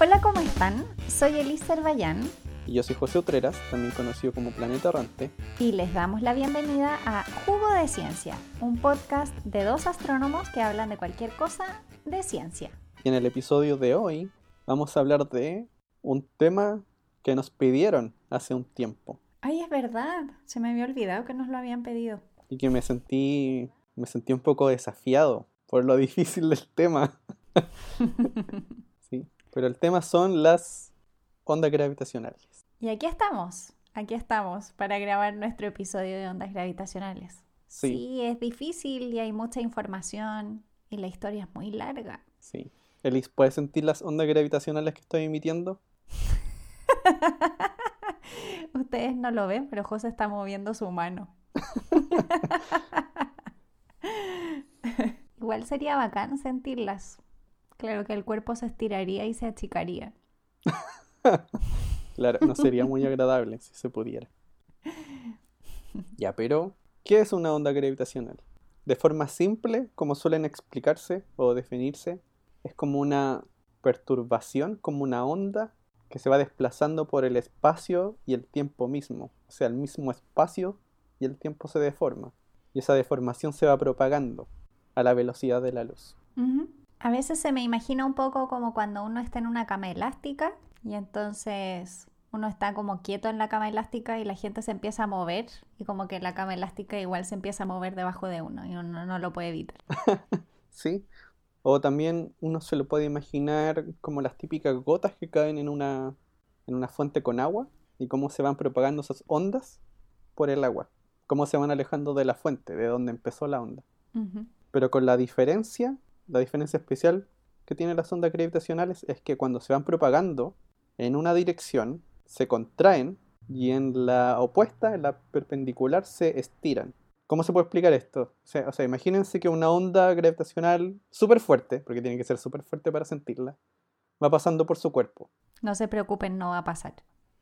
Hola, ¿cómo están? Soy Elisa Bayán Y yo soy José Utreras, también conocido como Planeta Errante. y les damos la bienvenida a Jugo de Ciencia, un podcast de dos astrónomos que hablan de cualquier cosa de ciencia. Y en el episodio de hoy vamos a hablar de un tema que nos pidieron hace un tiempo Ay, es verdad, se me había olvidado que nos lo habían pedido. y que me sentí, me sentí un poco desafiado por lo difícil del tema. Pero el tema son las ondas gravitacionales. Y aquí estamos, aquí estamos para grabar nuestro episodio de ondas gravitacionales. Sí. sí, es difícil y hay mucha información y la historia es muy larga. Sí. Elis, ¿puedes sentir las ondas gravitacionales que estoy emitiendo? Ustedes no lo ven, pero José está moviendo su mano. Igual sería bacán sentirlas. Claro que el cuerpo se estiraría y se achicaría. Claro, no sería muy agradable si se pudiera. Ya, pero, ¿qué es una onda gravitacional? De forma simple, como suelen explicarse o definirse, es como una perturbación, como una onda que se va desplazando por el espacio y el tiempo mismo. O sea, el mismo espacio y el tiempo se deforma. Y esa deformación se va propagando a la velocidad de la luz. A veces se me imagina un poco como cuando uno está en una cama elástica y entonces uno está como quieto en la cama elástica y la gente se empieza a mover y como que la cama elástica igual se empieza a mover debajo de uno y uno no lo puede evitar. ¿Sí? O también uno se lo puede imaginar como las típicas gotas que caen en una, en una fuente con agua y cómo se van propagando esas ondas por el agua. Cómo se van alejando de la fuente, de donde empezó la onda. Pero con la diferencia, la diferencia especial que tienen las ondas gravitacionales es que cuando se van propagando en una dirección, se contraen y en la opuesta, en la perpendicular, se estiran. ¿Cómo se puede explicar esto? O sea, o sea, imagínense que una onda gravitacional súper fuerte, porque tiene que ser súper fuerte para sentirla, va pasando por su cuerpo. No se preocupen, no va a pasar.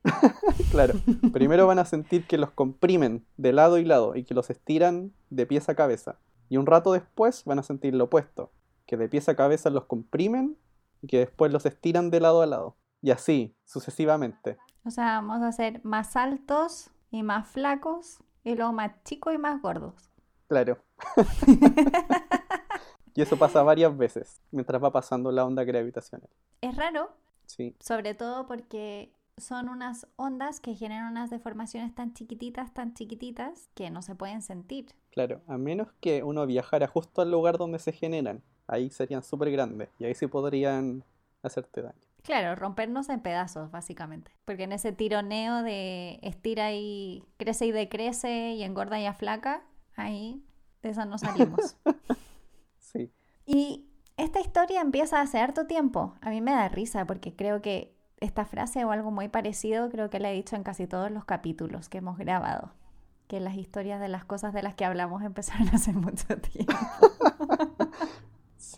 Claro, primero van a sentir que los comprimen de lado y lado y que los estiran de pies a cabeza. Y un rato después van a sentir lo opuesto, que de pies a cabeza los comprimen y que después los estiran de lado a lado. Y así, sucesivamente. O sea, vamos a ser más altos y más flacos y luego más chicos y más gordos. Claro. y eso pasa varias veces mientras va pasando la onda gravitacional. Es raro, Sí, sobre todo porque son unas ondas que generan unas deformaciones tan chiquititas, tan chiquititas, que no se pueden sentir. claro. A menos que uno viajara justo al lugar donde se generan. Ahí serían súper grandes y ahí sí podrían hacerte daño. Claro, rompernos en pedazos, básicamente. Porque en ese tironeo de estira y crece y decrece y engorda y aflaca, ahí de eso no salimos. Sí. Y esta historia empieza hace harto tiempo. A mí me da risa porque creo que esta frase o algo muy parecido creo que la he dicho en casi todos los capítulos que hemos grabado. Que las historias de las cosas de las que hablamos empezaron hace mucho tiempo.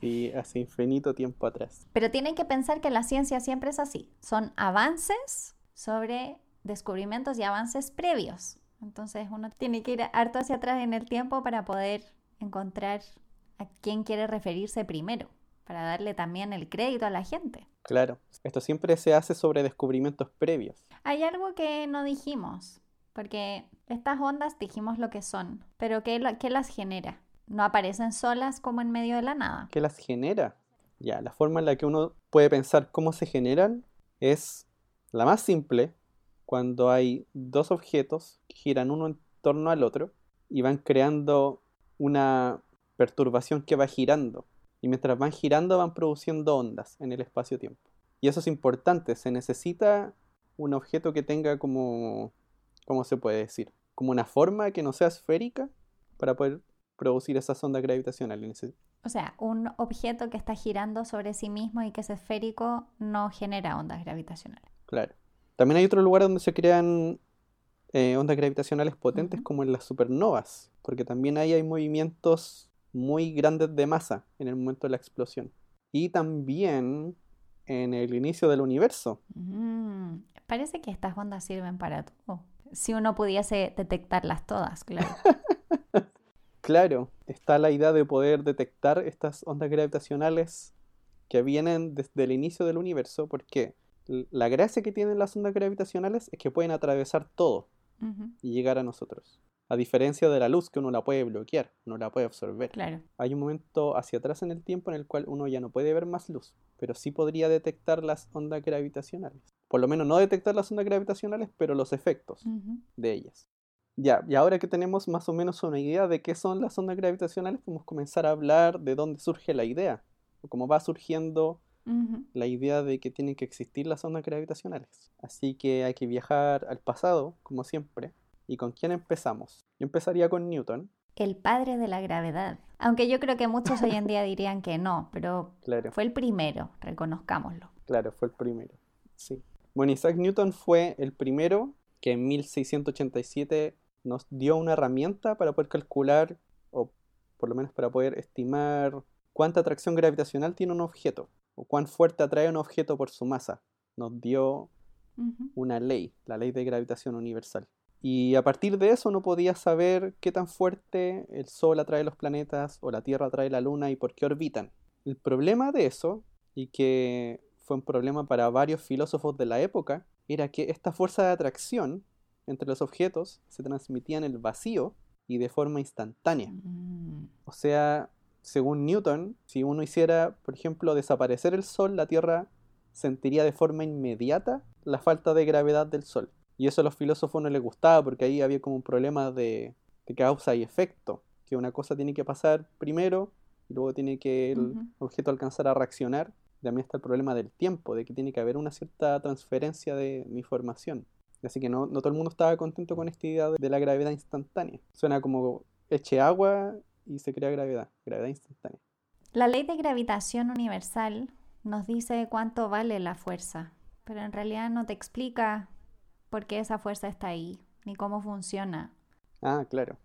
Sí, hace infinito tiempo atrás. Pero tienen que pensar que la ciencia siempre es así. Son avances sobre descubrimientos y avances previos. Entonces uno tiene que ir harto hacia atrás en el tiempo para poder encontrar a quién quiere referirse primero, para darle también el crédito a la gente. Claro, esto siempre se hace sobre descubrimientos previos. Hay algo que no dijimos, porque estas ondas dijimos lo que son, pero ¿qué, lo- qué las genera? No aparecen solas como en medio de la nada. ¿Qué las genera? Ya, la forma en la que uno puede pensar cómo se generan es la más simple, cuando hay dos objetos que giran uno en torno al otro y van creando una perturbación que va girando. Y mientras van girando van produciendo ondas en el espacio-tiempo. Y eso es importante, se necesita un objeto que tenga como, ¿cómo se puede decir? Como una forma que no sea esférica para poder producir esas ondas gravitacionales. O sea, un objeto que está girando sobre sí mismo y que es esférico no genera ondas gravitacionales. Claro. También hay otro lugar donde se crean eh, ondas gravitacionales potentes como en las supernovas, porque también ahí hay movimientos muy grandes de masa en el momento de la explosión. Y también en el inicio del universo. Mm, parece que estas ondas sirven para todo. Si uno pudiese detectarlas todas, claro. Claro, está la idea de poder detectar estas ondas gravitacionales que vienen desde el inicio del universo, porque la gracia que tienen las ondas gravitacionales es que pueden atravesar todo y llegar a nosotros. A diferencia de la luz que uno la puede bloquear, uno la puede absorber. Claro. Hay un momento hacia atrás en el tiempo en el cual uno ya no puede ver más luz, pero sí podría detectar las ondas gravitacionales. Por lo menos no detectar las ondas gravitacionales, pero los efectos de ellas. Ya, y ahora que tenemos más o menos una idea de qué son las ondas gravitacionales, podemos comenzar a hablar de dónde surge la idea, o cómo va surgiendo la idea de que tienen que existir las ondas gravitacionales. Así que hay que viajar al pasado, como siempre. ¿Y con quién empezamos? Yo empezaría con Newton. El padre de la gravedad. Aunque yo creo que muchos hoy en día dirían que no, pero fue el primero, reconozcámoslo. Claro, fue el primero. Sí. Bueno, Isaac Newton fue el primero que en 1687 nos dio una herramienta para poder calcular, o por lo menos para poder estimar cuánta atracción gravitacional tiene un objeto o cuán fuerte atrae un objeto por su masa. Nos dio una ley, la ley de gravitación universal. Y a partir de eso no podía saber qué tan fuerte el Sol atrae los planetas o la Tierra atrae la Luna y por qué orbitan. El problema de eso, y que fue un problema para varios filósofos de la época, era que esta fuerza de atracción entre los objetos se transmitía en el vacío y de forma instantánea. Mm. O sea, según Newton, si uno hiciera, por ejemplo, desaparecer el Sol, la Tierra sentiría de forma inmediata la falta de gravedad del Sol. Y eso a los filósofos no les gustaba porque ahí había como un problema de, causa y efecto, que una cosa tiene que pasar primero y luego tiene que el objeto alcanzar a reaccionar. También está el problema del tiempo, de que tiene que haber una cierta transferencia de mi formación. Así que no, no todo el mundo estaba contento con esta idea de la gravedad instantánea. Suena como eche agua y se crea gravedad, gravedad instantánea. La ley de gravitación universal nos dice cuánto vale la fuerza, pero en realidad no te explica por qué esa fuerza está ahí, ni cómo funciona. Ah, claro.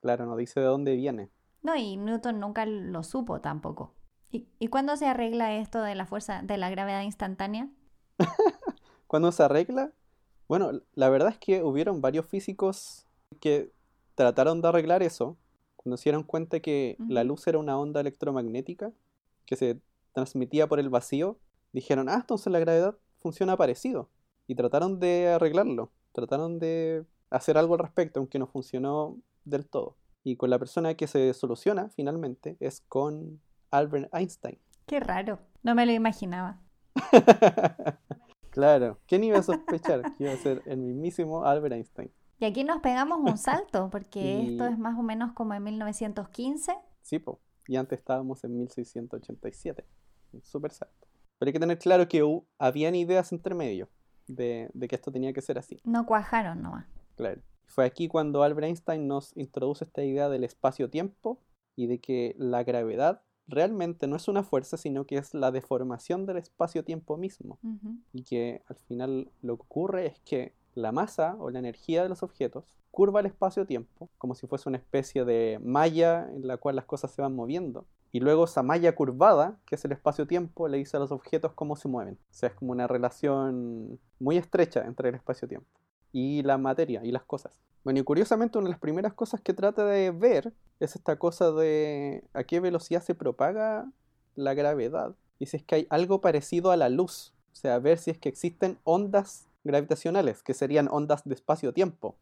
Claro, no dice de dónde viene. No, y Newton nunca lo supo tampoco. ¿Y, ¿y cuándo se arregla esto de la fuerza, de la gravedad instantánea? ¿Cuándo se arregla? Bueno, la verdad es que hubieron varios físicos que trataron de arreglar eso, cuando se dieron cuenta que la luz era una onda electromagnética que se transmitía por el vacío, dijeron, ah, entonces la gravedad funciona parecido. Y trataron de arreglarlo, trataron de hacer algo al respecto, aunque no funcionó del todo. Y con la persona que se soluciona finalmente es con Albert Einstein. Qué raro, no me lo imaginaba. claro, ¿quién iba a sospechar que iba a ser el mismísimo Albert Einstein? Y aquí nos pegamos un salto, porque esto es más o menos como en 1915. Sí, po. y antes estábamos en 1687. Un súper salto. Pero hay que tener claro que habían ideas entre medio de, de, que esto tenía que ser así. No cuajaron nomás. Claro. Fue aquí cuando Albert Einstein nos introduce esta idea del espacio-tiempo y de que la gravedad realmente no es una fuerza, sino que es la deformación del espacio-tiempo mismo. Y que al final lo que ocurre es que la masa o la energía de los objetos curva el espacio-tiempo como si fuese una especie de malla en la cual las cosas se van moviendo. Y luego esa malla curvada, que es el espacio-tiempo, le dice a los objetos cómo se mueven. O sea, es como una relación muy estrecha entre el espacio-tiempo y la materia y las cosas. Bueno, y curiosamente una de las primeras cosas que trata de ver es esta cosa de a qué velocidad se propaga la gravedad. Y si es que hay algo parecido a la luz. O sea, ver si es que existen ondas gravitacionales, que serían ondas de espacio-tiempo.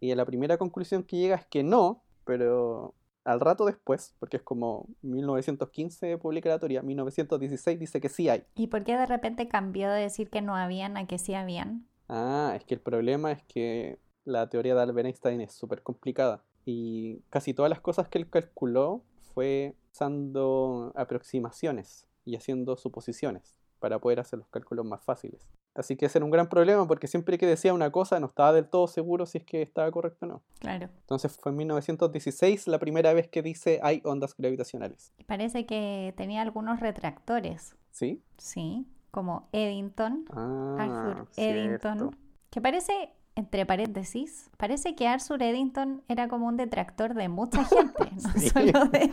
Y la primera conclusión que llega es que no, pero al rato después, porque es como 1915 publica la teoría, 1916 dice que sí hay. ¿Y por qué de repente cambió de decir que no habían a que sí habían? Ah, es que el problema es que la teoría de Albert Einstein es súper complicada y casi todas las cosas que él calculó fue usando aproximaciones y haciendo suposiciones para poder hacer los cálculos más fáciles. Así que ese era un gran problema porque siempre que decía una cosa no estaba del todo seguro si es que estaba correcto o no. Claro. Entonces fue en 1916 la primera vez que dice hay ondas gravitacionales. Parece que tenía algunos retractores. ¿Sí? Sí, como Eddington, ah, Arthur Eddington, que parece, entre paréntesis, parece que Arthur Eddington era como un detractor de mucha gente, no solo de...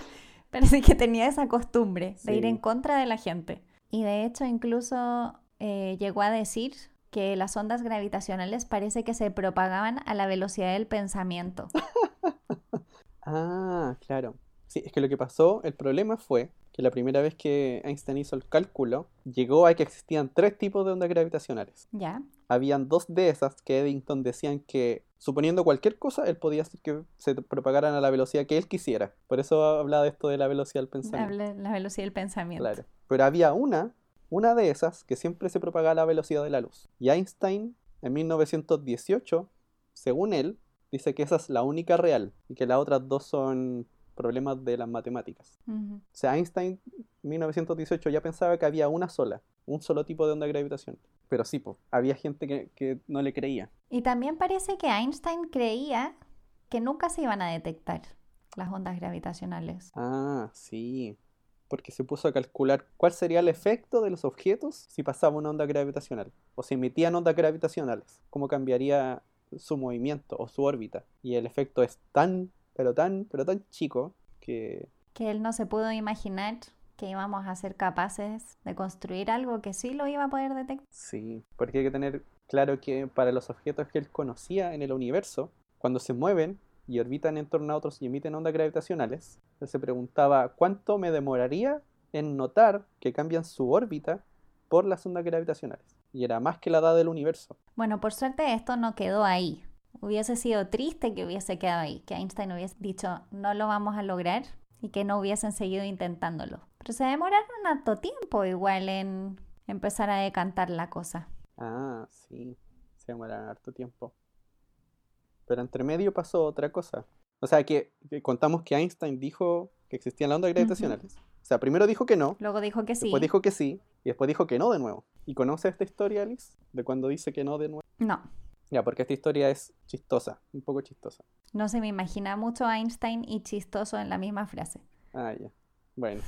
Parece que tenía esa costumbre de ir en contra de la gente. Y de hecho incluso eh, llegó a decir que las ondas gravitacionales parece que se propagaban a la velocidad del pensamiento. ah, claro. Sí, es que lo que pasó, el problema fue que la primera vez que Einstein hizo el cálculo, llegó a que existían tres tipos de ondas gravitacionales. Ya. Habían dos de esas que Eddington decían que, suponiendo cualquier cosa, él podía hacer que se propagaran a la velocidad que él quisiera. Por eso hablaba de esto de la velocidad del pensamiento. La velocidad del pensamiento. Claro. Pero había una, una de esas, que siempre se propagaba a la velocidad de la luz. Y Einstein, en 1918, según él, dice que esa es la única real y que las otras dos son problemas de las matemáticas. Ujú. O sea, Einstein en 1918 ya pensaba que había una sola, un solo tipo de onda gravitacional. Pero sí, po, había gente que, que no le creía. Y también parece que Einstein creía que nunca se iban a detectar las ondas gravitacionales. Ah, sí. Porque se puso a calcular cuál sería el efecto de los objetos si pasaba una onda gravitacional. O si emitían ondas gravitacionales. Cómo cambiaría su movimiento o su órbita. Y el efecto es tan, pero tan, pero tan chico que... Que él no se pudo imaginar que íbamos a ser capaces de construir algo que sí lo iba a poder detectar. Sí, porque hay que tener claro que para los objetos que él conocía en el universo, cuando se mueven y orbitan en torno a otros y emiten ondas gravitacionales, él se preguntaba cuánto me demoraría en notar que cambian su órbita por las ondas gravitacionales. Y era más que la edad del universo. Bueno, por suerte esto no quedó ahí. Hubiese sido triste que hubiese quedado ahí, que Einstein hubiese dicho no lo vamos a lograr y que no hubiesen seguido intentándolo. Pero se demoraron harto tiempo igual en empezar a decantar la cosa. Ah, sí, se demoraron harto tiempo. Pero entre medio pasó otra cosa. O sea, que, que contamos que Einstein dijo que existían las ondas gravitacionales. O sea, primero dijo que no, Luego dijo que sí. Después dijo que sí y después dijo que no de nuevo. ¿Y conoce esta historia, Alice? De cuando dice que no de nuevo. No, Ya, porque esta historia es chistosa, un poco chistosa. no se me imagina mucho Einstein y chistoso en la misma frase. Ah, ya. Bueno,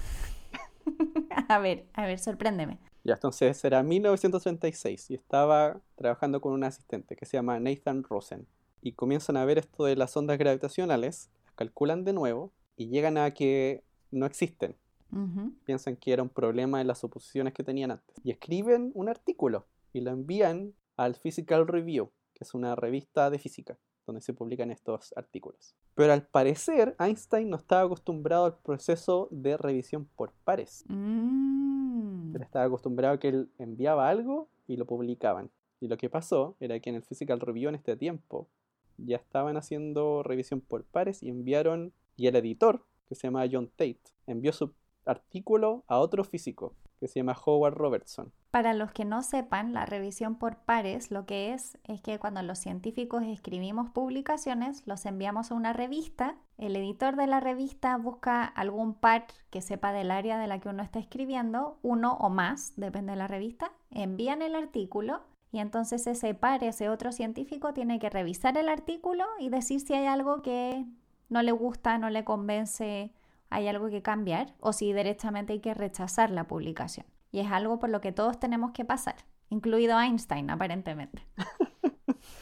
a ver, a ver, sorpréndeme. ya entonces era 1936 y estaba trabajando con un asistente que se llama Nathan Rosen. Y comienzan a ver esto de las ondas gravitacionales, las calculan de nuevo y llegan a que no existen. Piensan que era un problema en las suposiciones que tenían antes. Y escriben un artículo y lo envían al Physical Review, que es una revista de física, donde se publican estos artículos. Pero al parecer, Einstein no estaba acostumbrado al proceso de revisión por pares. Mm. Él estaba acostumbrado a que él enviaba algo y lo publicaban. Y lo que pasó era que en el Physical Review en este tiempo ya estaban haciendo revisión por pares y enviaron, y el editor, que se llama John Tate, envió su artículo a otro físico, que se llama Howard Robertson. Para los que no sepan, la revisión por pares lo que es es que cuando los científicos escribimos publicaciones, los enviamos a una revista, el editor de la revista busca algún par que sepa del área de la que uno está escribiendo, uno o más, depende de la revista, envían el artículo y entonces ese par, ese otro científico, tiene que revisar el artículo y decir si hay algo que no le gusta, no le convence, hay algo que cambiar o si derechamente hay que rechazar la publicación. Y es algo por lo que todos tenemos que pasar, incluido Einstein aparentemente.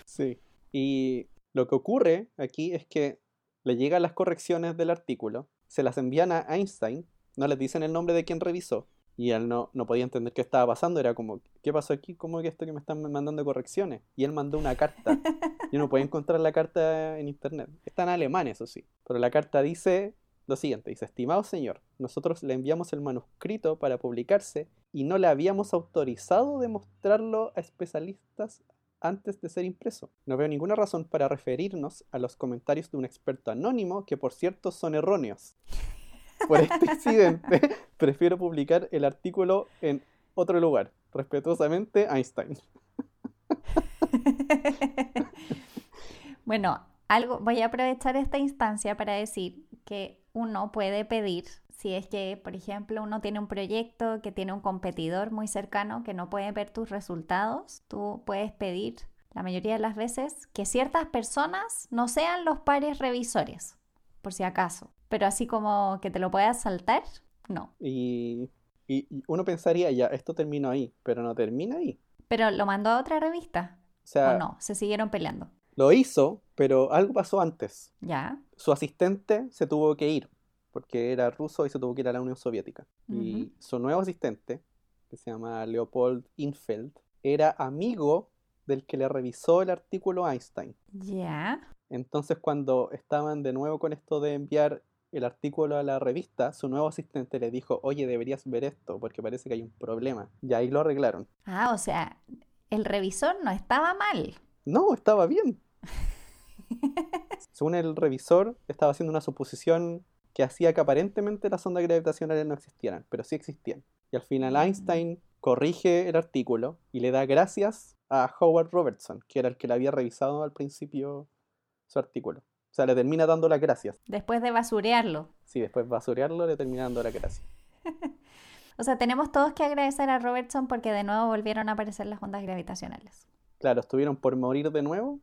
Sí. Y lo que ocurre aquí es que le llegan las correcciones del artículo, se las envían a Einstein, no les dicen el nombre de quien revisó, y él no, no podía entender qué estaba pasando, era como, ¿qué pasó aquí? ¿Cómo que esto que me están mandando correcciones? Y él mandó una carta. Y uno puede encontrar la carta en internet. Está en alemán, eso sí. Pero la carta dice lo siguiente, dice, estimado señor, nosotros le enviamos el manuscrito para publicarse y no le habíamos autorizado de mostrarlo a especialistas antes de ser impreso. No veo ninguna razón para referirnos a los comentarios de un experto anónimo que por cierto son erróneos. Por este incidente, prefiero publicar el artículo en otro lugar. Respetuosamente, Einstein. bueno, algo, voy a aprovechar esta instancia para decir que uno puede pedir, si es que, por ejemplo, uno tiene un proyecto que tiene un competidor muy cercano que no puede ver tus resultados, tú puedes pedir, la mayoría de las veces, que ciertas personas no sean los pares revisores, por si acaso. Pero así como que te lo puedas saltar, no. Y, y- uno pensaría, ya, esto terminó ahí, pero no termina ahí. Pero lo mandó a otra revista, O sea, ¿o no? Se siguieron peleando. Lo hizo, pero algo pasó antes. ¿Ya? Su asistente se tuvo que ir, porque era ruso y se tuvo que ir a la Unión Soviética. Y su nuevo asistente, que se llama Leopold Infeld, era amigo del que le revisó el artículo Einstein. ¿Ya? Entonces cuando estaban de nuevo con esto de enviar el artículo a la revista, su nuevo asistente le dijo, oye, deberías ver esto porque parece que hay un problema. Y ahí lo arreglaron. Ah, o sea, el revisor no estaba mal. No, estaba bien. Según el revisor, estaba haciendo una suposición que hacía que aparentemente las ondas gravitacionales no existieran, pero sí existían. Y al final Mm. Einstein corrige el artículo y le da gracias a Howard Robertson, que era el que le había revisado al principio su artículo. O sea, le termina dando las gracias. Después de basurearlo. Sí, después basurearlo, le termina dando las gracias. O sea, tenemos todos que agradecer a Robertson porque de nuevo volvieron a aparecer las ondas gravitacionales. Claro, estuvieron por morir de nuevo,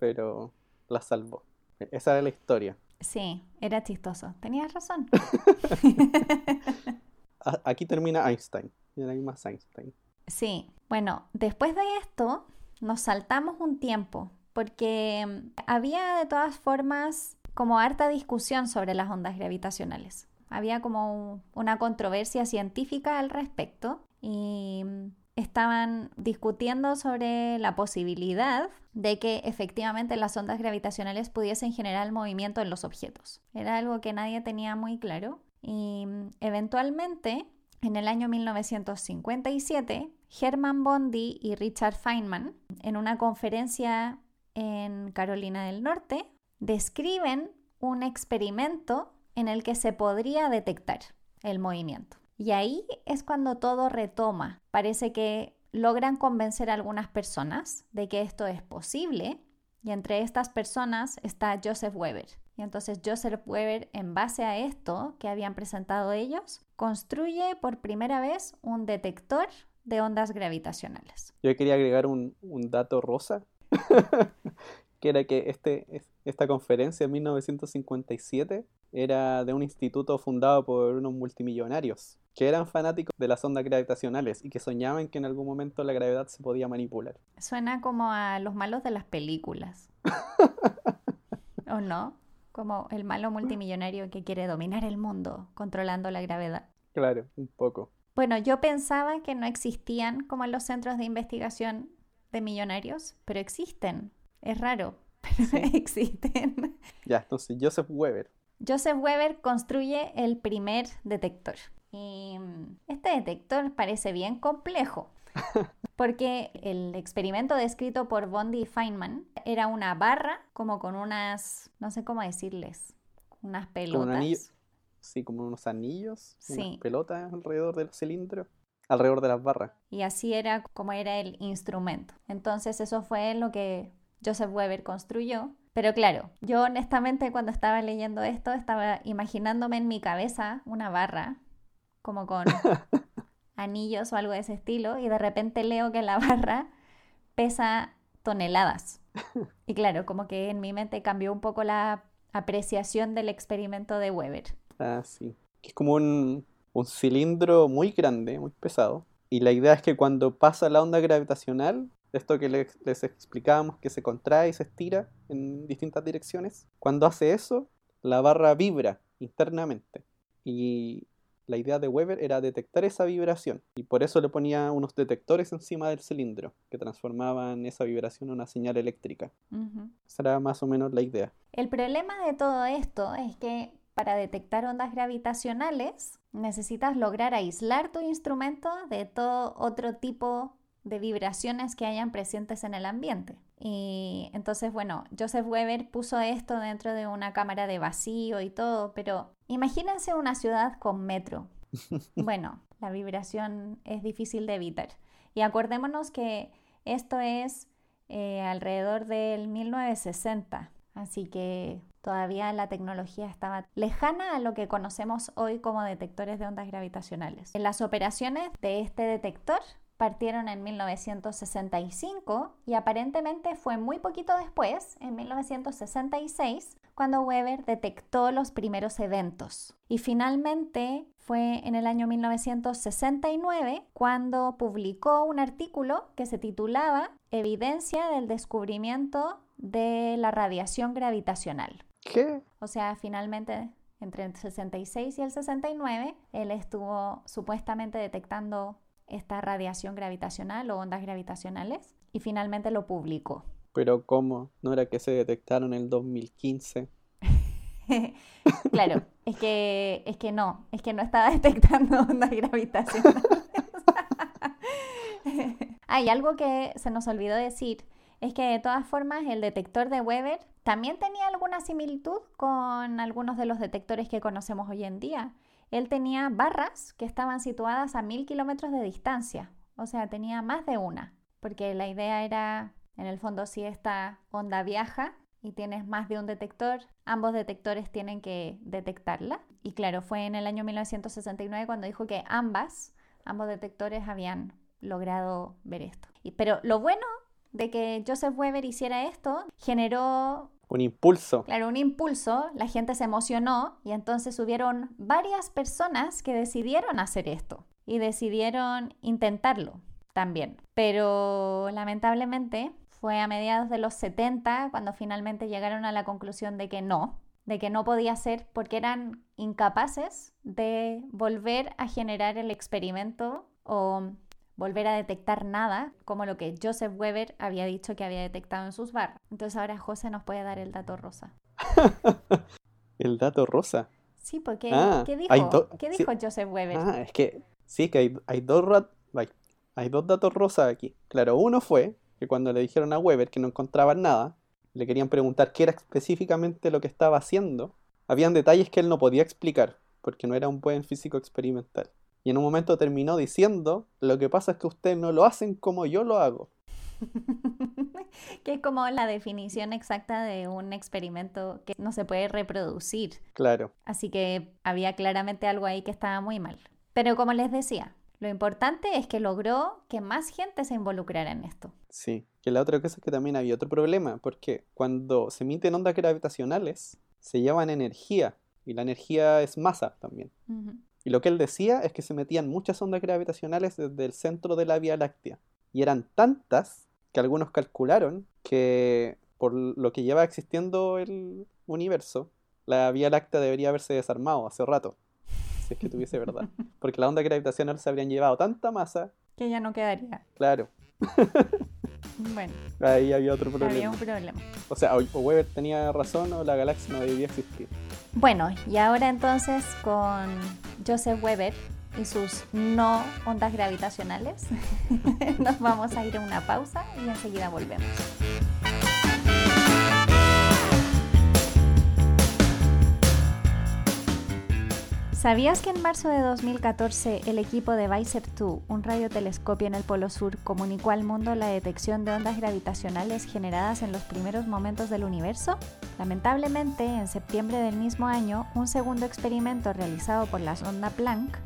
pero la salvó. Esa era la historia. Sí, era chistoso. Tenías razón. Aquí termina Einstein. Y ahora hay más Einstein. Sí, bueno, después de esto nos saltamos un tiempo porque mm, había de todas formas como harta discusión sobre las ondas gravitacionales. Había como un- una controversia científica al respecto y mm, estaban discutiendo sobre la posibilidad de que efectivamente las ondas gravitacionales pudiesen generar movimiento en los objetos. Era algo que nadie tenía muy claro y mm, eventualmente en el año 1957, Hermann Bondi y Richard Feynman, en una conferencia en Carolina del Norte, describen un experimento en el que se podría detectar el movimiento. Y ahí es cuando todo retoma. Parece que logran convencer a algunas personas de que esto es posible y entre estas personas está Joseph Weber. Y entonces Joseph Weber, en base a esto que habían presentado ellos, construye por primera vez un detector de ondas gravitacionales. Yo quería agregar un, dato rosa, que era que este, es- esta conferencia en 1957 era de un instituto fundado por unos multimillonarios que eran fanáticos de las ondas gravitacionales y que soñaban que en algún momento la gravedad se podía manipular. Suena como a los malos de las películas. ¿O no? Como el malo multimillonario que quiere dominar el mundo controlando la gravedad. Claro, un poco. Bueno, yo pensaba que no existían como los centros de investigación de millonarios, pero existen. Es raro, pero Sí. existen. Ya, entonces Joseph Weber. Joseph Weber construye el primer detector. Y mm, este detector parece bien complejo, porque el experimento descrito por Bondi y Feynman era una barra como con unas, no sé cómo decirles, unas un pelotas. anillo, sí, como unos anillos, Sí. unas pelotas alrededor del cilindro, alrededor de las barras. Y así era como era el instrumento. Entonces eso fue lo que Joseph Weber construyó. Pero claro, yo honestamente cuando estaba leyendo esto estaba imaginándome en mi cabeza una barra como con anillos o algo de ese estilo y de repente leo que la barra pesa toneladas. Y claro, como que en mi mente cambió un poco la apreciación del experimento de Weber. Ah, sí. Es como un, un cilindro muy grande, muy pesado. Y la idea es que cuando pasa la onda gravitacional, esto que les, les explicábamos que se contrae y se estira en distintas direcciones, cuando hace eso, la barra vibra internamente. Y la idea de Weber era detectar esa vibración. Y por eso le ponía unos detectores encima del cilindro que transformaban esa vibración en una señal eléctrica. Esa era más o menos la idea. El problema de todo esto es que para detectar ondas gravitacionales necesitas lograr aislar tu instrumento de todo otro tipo de vibraciones que hayan presentes en el ambiente. Y entonces, bueno, Joseph Weber puso esto dentro de una cámara de vacío y todo, pero imagínense una ciudad con metro. Bueno, la vibración es difícil de evitar. Y acordémonos que esto es eh, alrededor del 1960, así que todavía la tecnología estaba lejana a lo que conocemos hoy como detectores de ondas gravitacionales. Las operaciones de este detector partieron en 1965 y aparentemente fue muy poquito después, en 1966, cuando Weber detectó los primeros eventos. Y finalmente fue en el año 1969 cuando publicó un artículo que se titulaba Evidencia del descubrimiento de la radiación gravitacional. ¿Qué? O sea, finalmente entre el 66 y el 69, él estuvo supuestamente detectando esta radiación gravitacional o ondas gravitacionales y finalmente lo publicó. Pero ¿cómo? ¿No era que se detectaron en el 2015? claro, es que, es que no, es que no estaba detectando ondas gravitacionales. Hay algo que se nos olvidó decir, es que de todas formas el detector de Weber también tenía alguna similitud con algunos de los detectores que conocemos hoy en día. Él tenía barras que estaban situadas a mil kilómetros de distancia, o sea, tenía más de una, porque la idea era, en el fondo, si esta onda viaja y tienes más de un detector, ambos detectores tienen que detectarla. Y claro, fue en el año 1969 cuando dijo que ambas, ambos detectores habían logrado ver esto. pero lo bueno de que Joseph Weber hiciera esto generó un impulso. Claro, un impulso, la gente se emocionó y entonces hubieron varias personas que decidieron hacer esto y decidieron intentarlo también. Pero lamentablemente fue a mediados de los 70 cuando finalmente llegaron a la conclusión de que no, de que no podía ser porque eran incapaces de volver a generar el experimento o volver a detectar nada, como lo que Joseph Weber había dicho que había detectado en sus barras. Entonces ahora José nos puede dar el dato rosa. el dato rosa. Sí, porque ah, ¿qué dijo, ¿Qué dijo Joseph Weber? Ah, es que sí, que hay, hay dos, hay dos datos rosas aquí. Claro, uno fue que cuando le dijeron a Weber que no encontraban nada, le querían preguntar qué era específicamente lo que estaba haciendo, habían detalles que él no podía explicar, porque no era un buen físico experimental. Y en un momento terminó diciendo, lo que pasa es que ustedes no lo hacen como yo lo hago. que es como la definición exacta de un experimento que no se puede reproducir. Claro. Así que había claramente algo ahí que estaba muy mal. Pero como les decía, lo importante es que logró que más gente se involucrara en esto. Sí, que la otra cosa es que también había otro problema, porque cuando se emiten ondas gravitacionales, se llevan energía, y la energía es masa también. Y lo que él decía es que se metían muchas ondas gravitacionales desde el centro de la Vía Láctea. Y eran tantas que algunos calcularon que por lo que lleva existiendo el universo, la Vía Láctea debería haberse desarmado hace rato, si es que tuviese verdad. Porque las ondas gravitacionales se habrían llevado tanta masa que ya no quedaría. Claro. bueno. Ahí había otro problema. Había un problema. O sea, o Weber tenía razón o la galaxia no debía existir. Bueno, y ahora entonces con Joseph Weber y sus no ondas gravitacionales, nos vamos a ir a una pausa y enseguida volvemos. ¿Sabías que en marzo de 2014 el equipo de Bicep 2, un radiotelescopio en el Polo Sur, comunicó al mundo la detección de ondas gravitacionales generadas en los primeros momentos del universo? Lamentablemente, en septiembre del mismo año, un segundo experimento realizado por la sonda Planck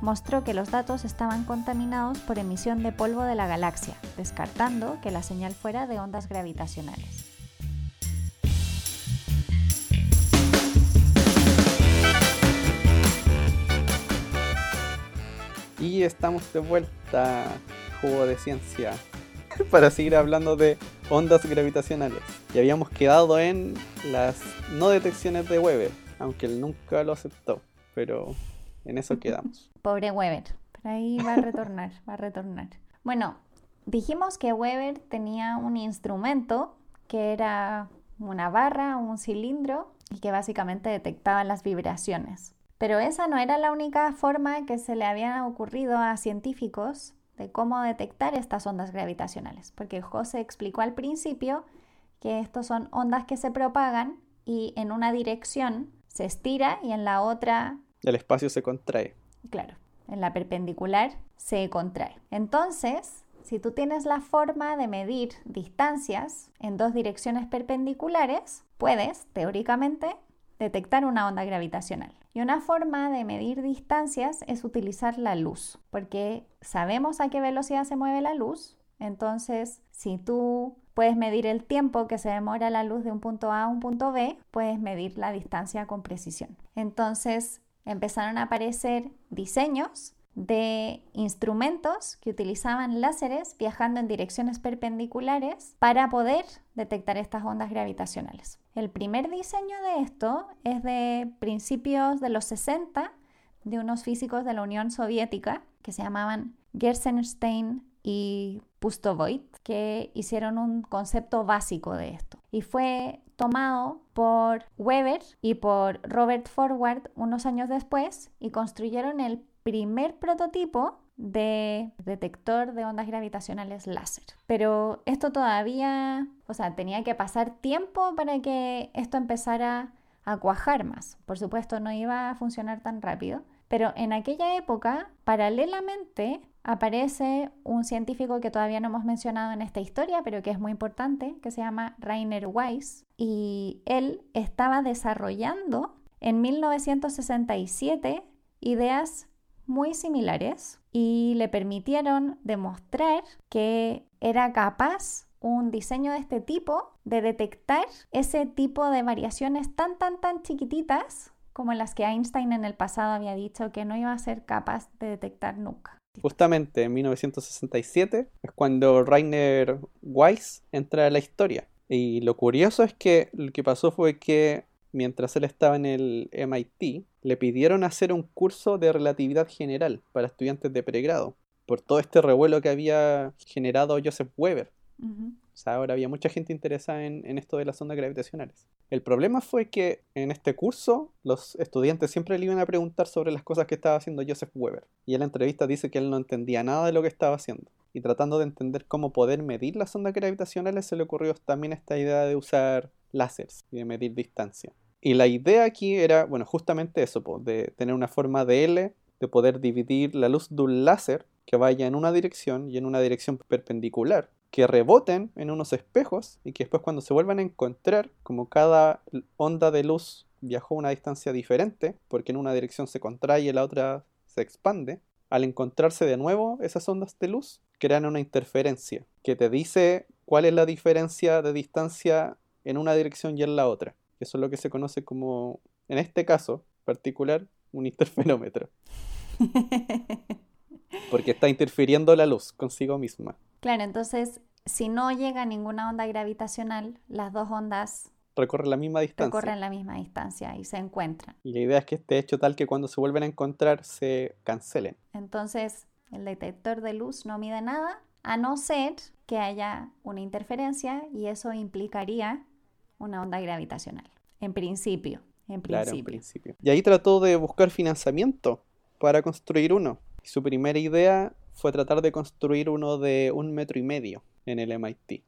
mostró que los datos estaban contaminados por emisión de polvo de la galaxia, descartando que la señal fuera de ondas gravitacionales. Y estamos de vuelta, jugo de ciencia, para seguir hablando de ondas gravitacionales. Y habíamos quedado en las no detecciones de Weber, aunque él nunca lo aceptó, pero en eso quedamos. Pobre Weber, pero ahí va a retornar, va a retornar. Bueno, dijimos que Weber tenía un instrumento que era una barra, un cilindro, y que básicamente detectaba las vibraciones. Pero esa no era la única forma que se le había ocurrido a científicos de cómo detectar estas ondas gravitacionales, porque José explicó al principio que estos son ondas que se propagan y en una dirección se estira y en la otra... El espacio se contrae. Claro, en la perpendicular se contrae. Entonces, si tú tienes la forma de medir distancias en dos direcciones perpendiculares, puedes, teóricamente, detectar una onda gravitacional. Y una forma de medir distancias es utilizar la luz, porque sabemos a qué velocidad se mueve la luz. Entonces, si tú puedes medir el tiempo que se demora la luz de un punto A a un punto B, puedes medir la distancia con precisión. Entonces, empezaron a aparecer diseños de instrumentos que utilizaban láseres viajando en direcciones perpendiculares para poder detectar estas ondas gravitacionales. El primer diseño de esto es de principios de los 60 de unos físicos de la Unión Soviética que se llamaban Gersenstein y Pustovoit, que hicieron un concepto básico de esto. Y fue tomado por Weber y por Robert Forward unos años después y construyeron el primer prototipo de detector de ondas gravitacionales láser. Pero esto todavía, o sea, tenía que pasar tiempo para que esto empezara a cuajar más. Por supuesto, no iba a funcionar tan rápido. Pero en aquella época, paralelamente, aparece un científico que todavía no hemos mencionado en esta historia, pero que es muy importante, que se llama Rainer Weiss. Y él estaba desarrollando en 1967 ideas muy similares y le permitieron demostrar que era capaz un diseño de este tipo de detectar ese tipo de variaciones tan tan tan chiquititas como las que Einstein en el pasado había dicho que no iba a ser capaz de detectar nunca. Justamente en 1967 es cuando Rainer Weiss entra a la historia. Y lo curioso es que lo que pasó fue que mientras él estaba en el MIT, le pidieron hacer un curso de relatividad general para estudiantes de pregrado, por todo este revuelo que había generado Joseph Weber. O sea, ahora había mucha gente interesada en, esto de las ondas gravitacionales. El problema fue que en este curso los estudiantes siempre le iban a preguntar sobre las cosas que estaba haciendo Joseph Weber. Y en la entrevista dice que él no entendía nada de lo que estaba haciendo. Y tratando de entender cómo poder medir las ondas gravitacionales, se le ocurrió también esta idea de usar láseres y de medir distancia. Y la idea aquí era, bueno, justamente eso, de tener una forma de L, de poder dividir la luz de un láser que vaya en una dirección y en una dirección perpendicular, que reboten en unos espejos y que después cuando se vuelvan a encontrar, como cada onda de luz viajó una distancia diferente, porque en una dirección se contrae y en la otra se expande, al encontrarse de nuevo esas ondas de luz, crean una interferencia que te dice cuál es la diferencia de distancia en una dirección y en la otra. Eso es lo que se conoce como, en este caso particular, un interferómetro. Porque está interfiriendo la luz consigo misma. Claro, entonces, si no llega ninguna onda gravitacional, las dos ondas recorren la misma distancia. Recorren la misma distancia y se encuentran. Y la idea es que esté hecho tal que cuando se vuelven a encontrar se cancelen. Entonces, el detector de luz no mide nada, a no ser que haya una interferencia y eso implicaría una onda gravitacional. En principio. En principio. Y ahí trató de buscar financiamiento para construir uno. Y su primera idea fue tratar de construir uno de un metro y medio en el MIT.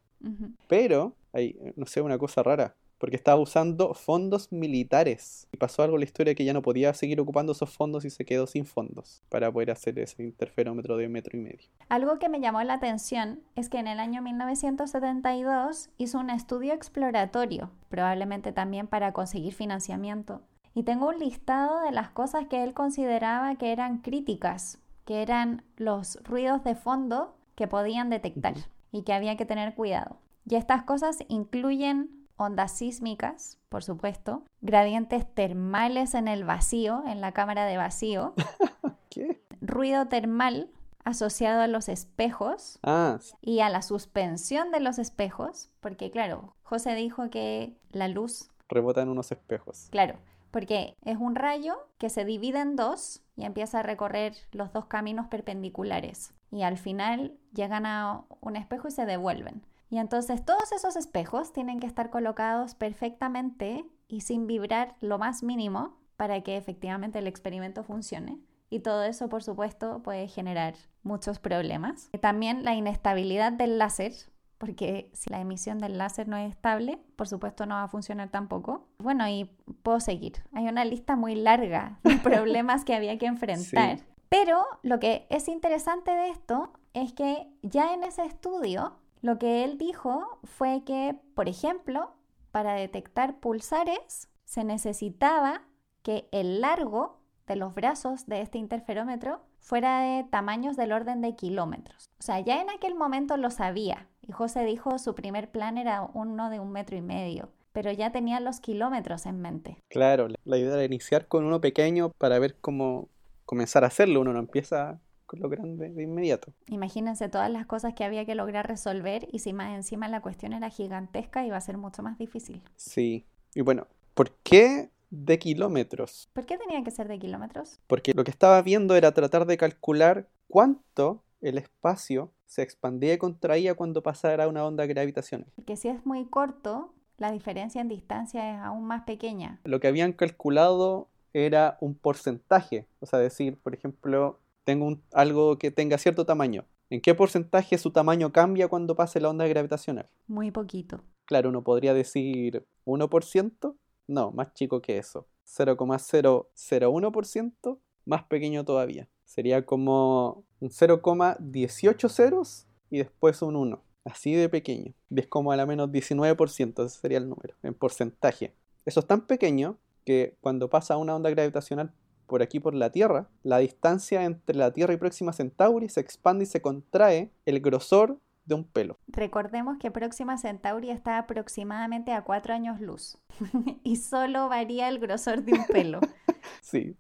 Pero, hay, no sé, una cosa rara porque estaba usando fondos militares. Y pasó algo en la historia que ya no podía seguir ocupando esos fondos y se quedó sin fondos para poder hacer ese interferómetro de metro y medio. Algo que me llamó la atención es que en el año 1972 hizo un estudio exploratorio, probablemente también para conseguir financiamiento. Y tengo un listado de las cosas que él consideraba que eran críticas, que eran los ruidos de fondo que podían detectar y que había que tener cuidado. Y estas cosas incluyen ondas sísmicas, por supuesto, gradientes termales en el vacío, en la cámara de vacío, ¿Qué? ruido termal asociado a los espejos ah. y a la suspensión de los espejos, porque claro, José dijo que la luz rebota en unos espejos. Claro, porque es un rayo que se divide en dos y empieza a recorrer los dos caminos perpendiculares y al final llegan a un espejo y se devuelven. Y entonces todos esos espejos tienen que estar colocados perfectamente y sin vibrar lo más mínimo para que efectivamente el experimento funcione. Y todo eso, por supuesto, puede generar muchos problemas. También la inestabilidad del láser, porque si la emisión del láser no es estable, por supuesto no va a funcionar tampoco. Bueno, y puedo seguir. Hay una lista muy larga de problemas que había que enfrentar. Pero lo que es interesante de esto es que ya en ese estudio lo que él dijo fue que, por ejemplo, para detectar pulsares se necesitaba que el largo de los brazos de este interferómetro fuera de tamaños del orden de kilómetros. O sea, ya en aquel momento lo sabía y José dijo su primer plan era uno de un metro y medio, pero ya tenía los kilómetros en mente. Claro, la idea era iniciar con uno pequeño para ver cómo comenzar a hacerlo. Uno no empieza grande de inmediato. Imagínense todas las cosas que había que lograr resolver y si más encima la cuestión era gigantesca iba a ser mucho más difícil. Sí. Y bueno, ¿por qué de kilómetros? ¿Por qué tenía que ser de kilómetros? Porque lo que estaba viendo era tratar de calcular cuánto el espacio se expandía y contraía cuando pasara una onda gravitacional. Porque si es muy corto, la diferencia en distancia es aún más pequeña. Lo que habían calculado era un porcentaje, o sea, decir, por ejemplo, tengo algo que tenga cierto tamaño. ¿En qué porcentaje su tamaño cambia cuando pase la onda gravitacional? Muy poquito. Claro, uno podría decir 1%. No, más chico que eso. 0,001% más pequeño todavía. Sería como un 0,18 ceros y después un 1. Así de pequeño. Es como a la menos 19%, ese sería el número, en porcentaje. Eso es tan pequeño que cuando pasa una onda gravitacional por aquí por la Tierra, la distancia entre la Tierra y Próxima Centauri se expande y se contrae el grosor de un pelo. Recordemos que Próxima Centauri está aproximadamente a 4 años luz y solo varía el grosor de un pelo. sí,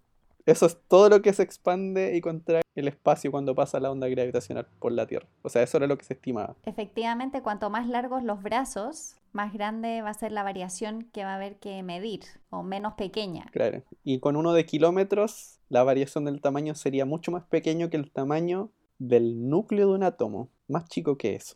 eso es todo lo que se expande y contrae el espacio cuando pasa la onda gravitacional por la Tierra. O sea, eso era lo que se estimaba. Efectivamente, cuanto más largos los brazos, más grande va a ser la variación que va a haber que medir, o menos pequeña. Claro. Y con uno de kilómetros, la variación del tamaño sería mucho más pequeño que el tamaño del núcleo de un átomo. Más chico que eso.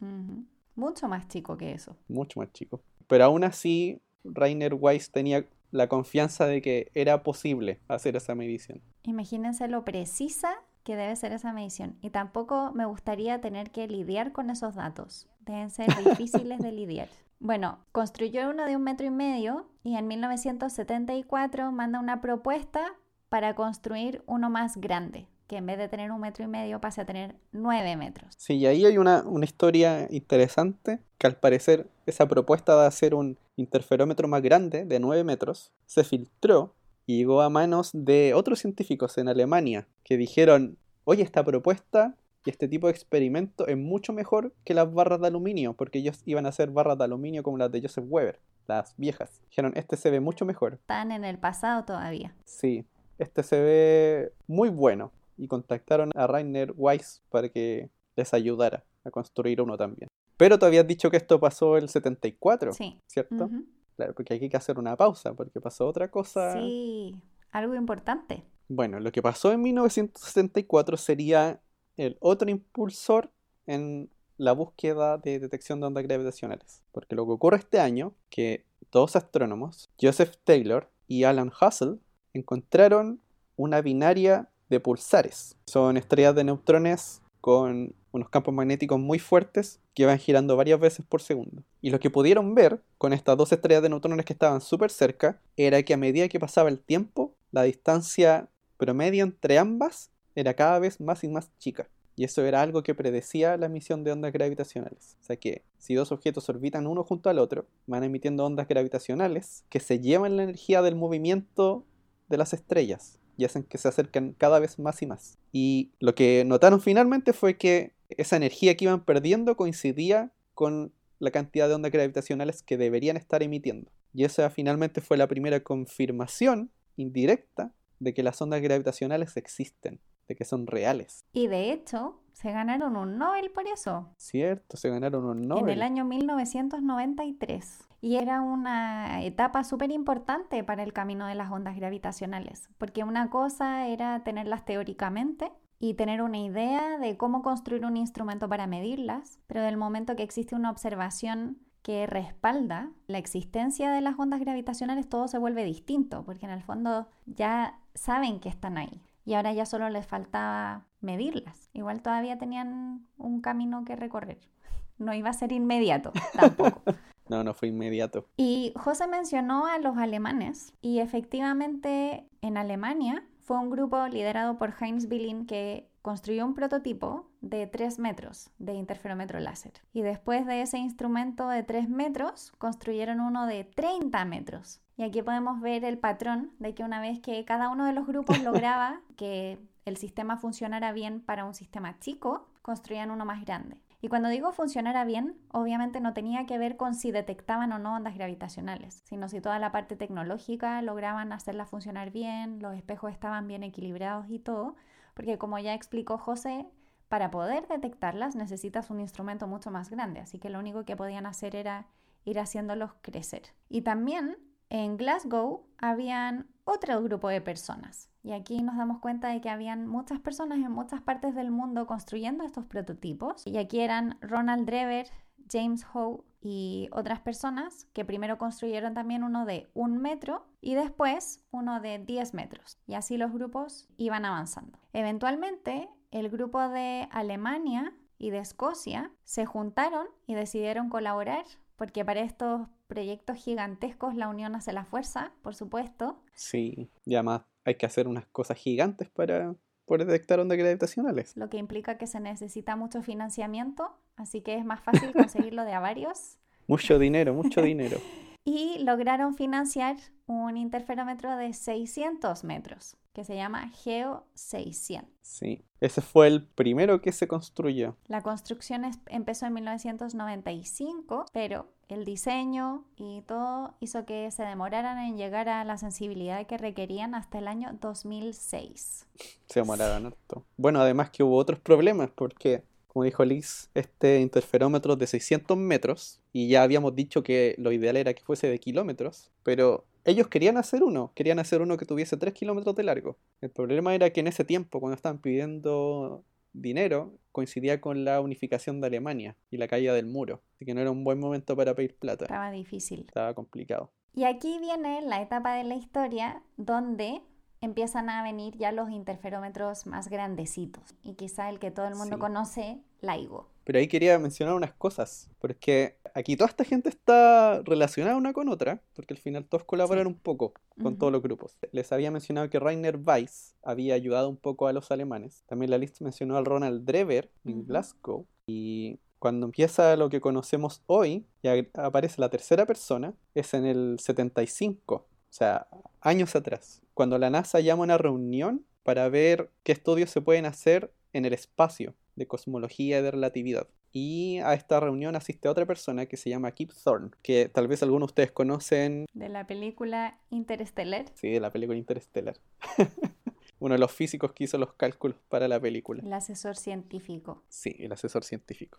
Mucho más chico que eso. Mucho más chico. Pero aún así, Rainer Weiss tenía la confianza de que era posible hacer esa medición. Imagínense lo precisa que debe ser esa medición. Y tampoco me gustaría tener que lidiar con esos datos. Deben ser difíciles de lidiar. Bueno, construyó uno de un metro y medio y en 1974 manda una propuesta para construir uno más grande, que en vez de tener un metro y medio pase a tener nueve metros. Sí, y ahí hay una, una historia interesante, que al parecer esa propuesta de hacer un interferómetro más grande, de nueve metros, se filtró y llegó a manos de otros científicos en Alemania, que dijeron, oye, esta propuesta y este tipo de experimento es mucho mejor que las barras de aluminio, porque ellos iban a hacer barras de aluminio como las de Joseph Weber, las viejas. Dijeron, este se ve mucho mejor. Están en el pasado todavía. Sí, este se ve muy bueno y contactaron a Rainer Weiss para que les ayudara a construir uno también. Pero tú habías dicho que esto pasó el 74, sí. ¿cierto? Claro, porque aquí hay que hacer una pausa, porque pasó otra cosa. Sí, algo importante. Bueno, lo que pasó en 1964 sería el otro impulsor en la búsqueda de detección de ondas gravitacionales. Porque lo que ocurre este año, que dos astrónomos, Joseph Taylor y Alan Hussle, encontraron una binaria de pulsares. Son estrellas de neutrones con unos campos magnéticos muy fuertes que van girando varias veces por segundo. Y lo que pudieron ver con estas dos estrellas de neutrones que estaban súper cerca era que a medida que pasaba el tiempo, la distancia promedio entre ambas era cada vez más y más chica. Y eso era algo que predecía la emisión de ondas gravitacionales. O sea que si dos objetos orbitan uno junto al otro, van emitiendo ondas gravitacionales que se llevan la energía del movimiento de las estrellas y hacen que se acerquen cada vez más y más. Y lo que notaron finalmente fue que esa energía que iban perdiendo coincidía con la cantidad de ondas gravitacionales que deberían estar emitiendo. Y esa finalmente fue la primera confirmación indirecta de que las ondas gravitacionales existen, de que son reales. Y de hecho, se ganaron un Nobel por eso. Cierto, se ganaron un Nobel. En el año 1993. Y era una etapa súper importante para el camino de las ondas gravitacionales, porque una cosa era tenerlas teóricamente y tener una idea de cómo construir un instrumento para medirlas, pero del momento que existe una observación que respalda la existencia de las ondas gravitacionales, todo se vuelve distinto, porque en el fondo ya saben que están ahí y ahora ya solo les faltaba medirlas. Igual todavía tenían un camino que recorrer. No iba a ser inmediato tampoco. No, no fue inmediato. Y José mencionó a los alemanes y efectivamente en Alemania fue un grupo liderado por Heinz Billing que construyó un prototipo de 3 metros de interferómetro láser. Y después de ese instrumento de 3 metros, construyeron uno de 30 metros. Y aquí podemos ver el patrón de que una vez que cada uno de los grupos lograba que el sistema funcionara bien para un sistema chico, construían uno más grande. Y cuando digo funcionara bien, obviamente no tenía que ver con si detectaban o no ondas gravitacionales, sino si toda la parte tecnológica lograban hacerla funcionar bien, los espejos estaban bien equilibrados y todo, porque como ya explicó José, para poder detectarlas necesitas un instrumento mucho más grande, así que lo único que podían hacer era ir haciéndolos crecer. Y también en Glasgow habían otro grupo de personas. Y aquí nos damos cuenta de que habían muchas personas en muchas partes del mundo construyendo estos prototipos. Y aquí eran Ronald Drever, James Howe y otras personas que primero construyeron también uno de un metro y después uno de 10 metros. Y así los grupos iban avanzando. Eventualmente, el grupo de Alemania y de Escocia se juntaron y decidieron colaborar porque para estos proyectos gigantescos la unión hace la fuerza, por supuesto. Sí, y además hay que hacer unas cosas gigantes para poder detectar ondas gravitacionales. Lo que implica que se necesita mucho financiamiento, así que es más fácil conseguirlo de a varios. Mucho dinero, mucho dinero. y lograron financiar un interferómetro de 600 metros que se llama Geo 600. Sí, ese fue el primero que se construyó. La construcción empezó en 1995, pero el diseño y todo hizo que se demoraran en llegar a la sensibilidad que requerían hasta el año 2006. Se demoraron harto. Bueno, además que hubo otros problemas porque como dijo Liz, este interferómetro de 600 metros, y ya habíamos dicho que lo ideal era que fuese de kilómetros, pero ellos querían hacer uno, querían hacer uno que tuviese 3 kilómetros de largo. El problema era que en ese tiempo, cuando estaban pidiendo dinero, coincidía con la unificación de Alemania y la caída del muro, así que no era un buen momento para pedir plata. Estaba difícil. Estaba complicado. Y aquí viene la etapa de la historia donde empiezan a venir ya los interferómetros más grandecitos y quizá el que todo el mundo conoce, LIGO. Pero ahí quería mencionar unas cosas, porque aquí toda esta gente está relacionada una con otra, porque al final todos colaboran un poco con todos los grupos. Les había mencionado que Rainer Weiss había ayudado un poco a los alemanes. También la lista mencionó al Ronald Drever en Glasgow. Y cuando empieza lo que conocemos hoy, y aparece la tercera persona, es en el 75, o sea, años atrás cuando la NASA llama a una reunión para ver qué estudios se pueden hacer en el espacio de cosmología y de relatividad. Y a esta reunión asiste otra persona que se llama Kip Thorne, que tal vez algunos de ustedes conocen. De la película Interstellar. Sí, de la película Interstellar. Uno de los físicos que hizo los cálculos para la película. El asesor científico. Sí, el asesor científico.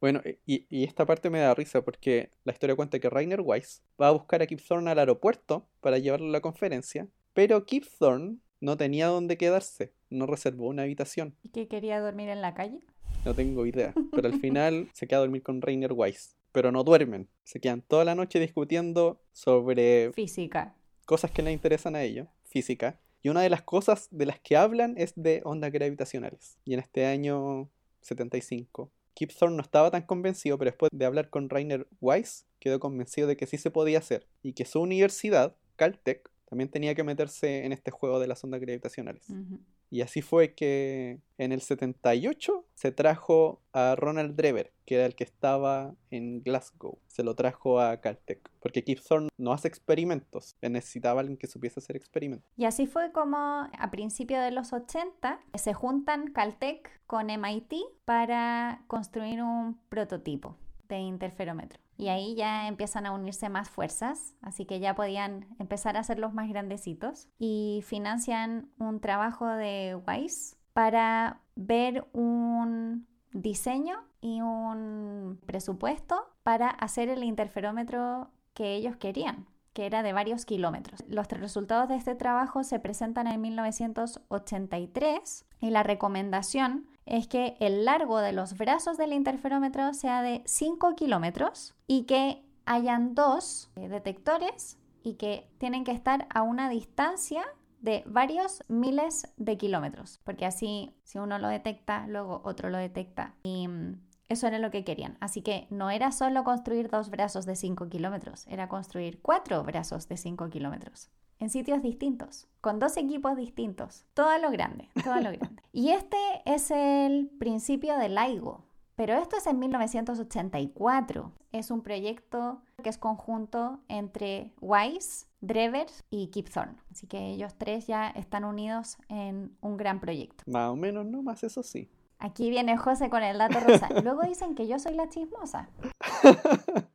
Bueno, y, y, esta parte me da risa porque la historia cuenta que Rainer Weiss va a buscar a Kip Thorne al aeropuerto para llevarlo a la conferencia pero Kip Thorne no tenía dónde quedarse, no reservó una habitación. ¿Y qué quería dormir en la calle? No tengo idea, pero al final se queda a dormir con Rainer Weiss. Pero no duermen, se quedan toda la noche discutiendo sobre... Física. Cosas que les interesan a ellos, física. Y una de las cosas de las que hablan es de ondas gravitacionales. Y en este año 75, Kip Thorne no estaba tan convencido, pero después de hablar con Rainer Weiss, quedó convencido de que sí se podía hacer. Y que su universidad, Caltech, también tenía que meterse en este juego de las ondas gravitacionales. Y así fue que en el 78 se trajo a Ronald Drever, que era el que estaba en Glasgow. Se lo trajo a Caltech, porque Kip Thorne no hace experimentos, necesitaba alguien que supiese hacer experimentos. Y así fue como a principios de los 80 se juntan Caltech con MIT para construir un prototipo de interferómetro y ahí ya empiezan a unirse más fuerzas, así que ya podían empezar a hacerlos más grandecitos y financian un trabajo de Weiss para ver un diseño y un presupuesto para hacer el interferómetro que ellos querían que era de varios kilómetros. Los resultados de este trabajo se presentan en 1983 y la recomendación es que el largo de los brazos del interferómetro sea de 5 kilómetros y que hayan dos eh, detectores y que tienen que estar a una distancia de varios miles de kilómetros, porque así si uno lo detecta, luego otro lo detecta y mm, eso era lo que querían. Así que no era solo construir dos brazos de 5 kilómetros, era construir cuatro brazos de 5 kilómetros en sitios distintos, con dos equipos distintos, todo lo grande, todo lo grande. Y este es el principio del LIGO, pero esto es en 1984. Es un proyecto que es conjunto entre Weiss, Drever y Kip Thorne. Así que ellos tres ya están unidos en un gran proyecto. Más o menos, no más, eso sí. Aquí viene José con el dato rosa. Luego dicen que yo soy la chismosa.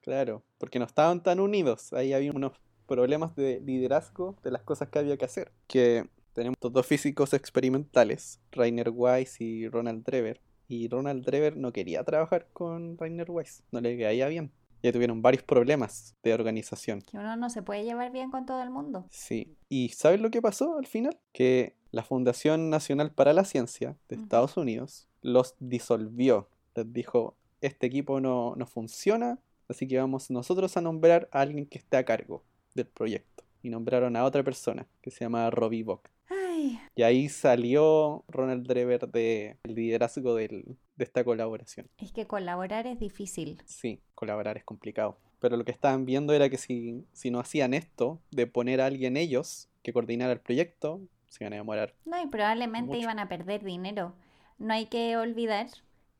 claro, porque no estaban tan unidos. Ahí había unos problemas de liderazgo de las cosas que había que hacer. Que tenemos dos físicos experimentales, Rainer Weiss y Ronald Drever. Y Ronald Drever no quería trabajar con Rainer Weiss, no le caía bien. Ya tuvieron varios problemas de organización. Que uno no se puede llevar bien con todo el mundo. Sí. ¿Y sabes lo que pasó al final? Que la Fundación Nacional para la Ciencia de Estados Unidos los disolvió. Les dijo, este equipo no, no funciona, así que vamos nosotros a nombrar a alguien que esté a cargo del proyecto. Y nombraron a otra persona que se llama Robbie Bock. Ay, Y ahí salió Ronald Drever del liderazgo del- de esta colaboración. es que colaborar es difícil. Sí, colaborar es complicado. Pero lo que estaban viendo era que si, si no hacían esto, de poner a alguien ellos que coordinara el proyecto, se iban a demorar. No, y probablemente Mucho. iban a perder dinero. No hay que olvidar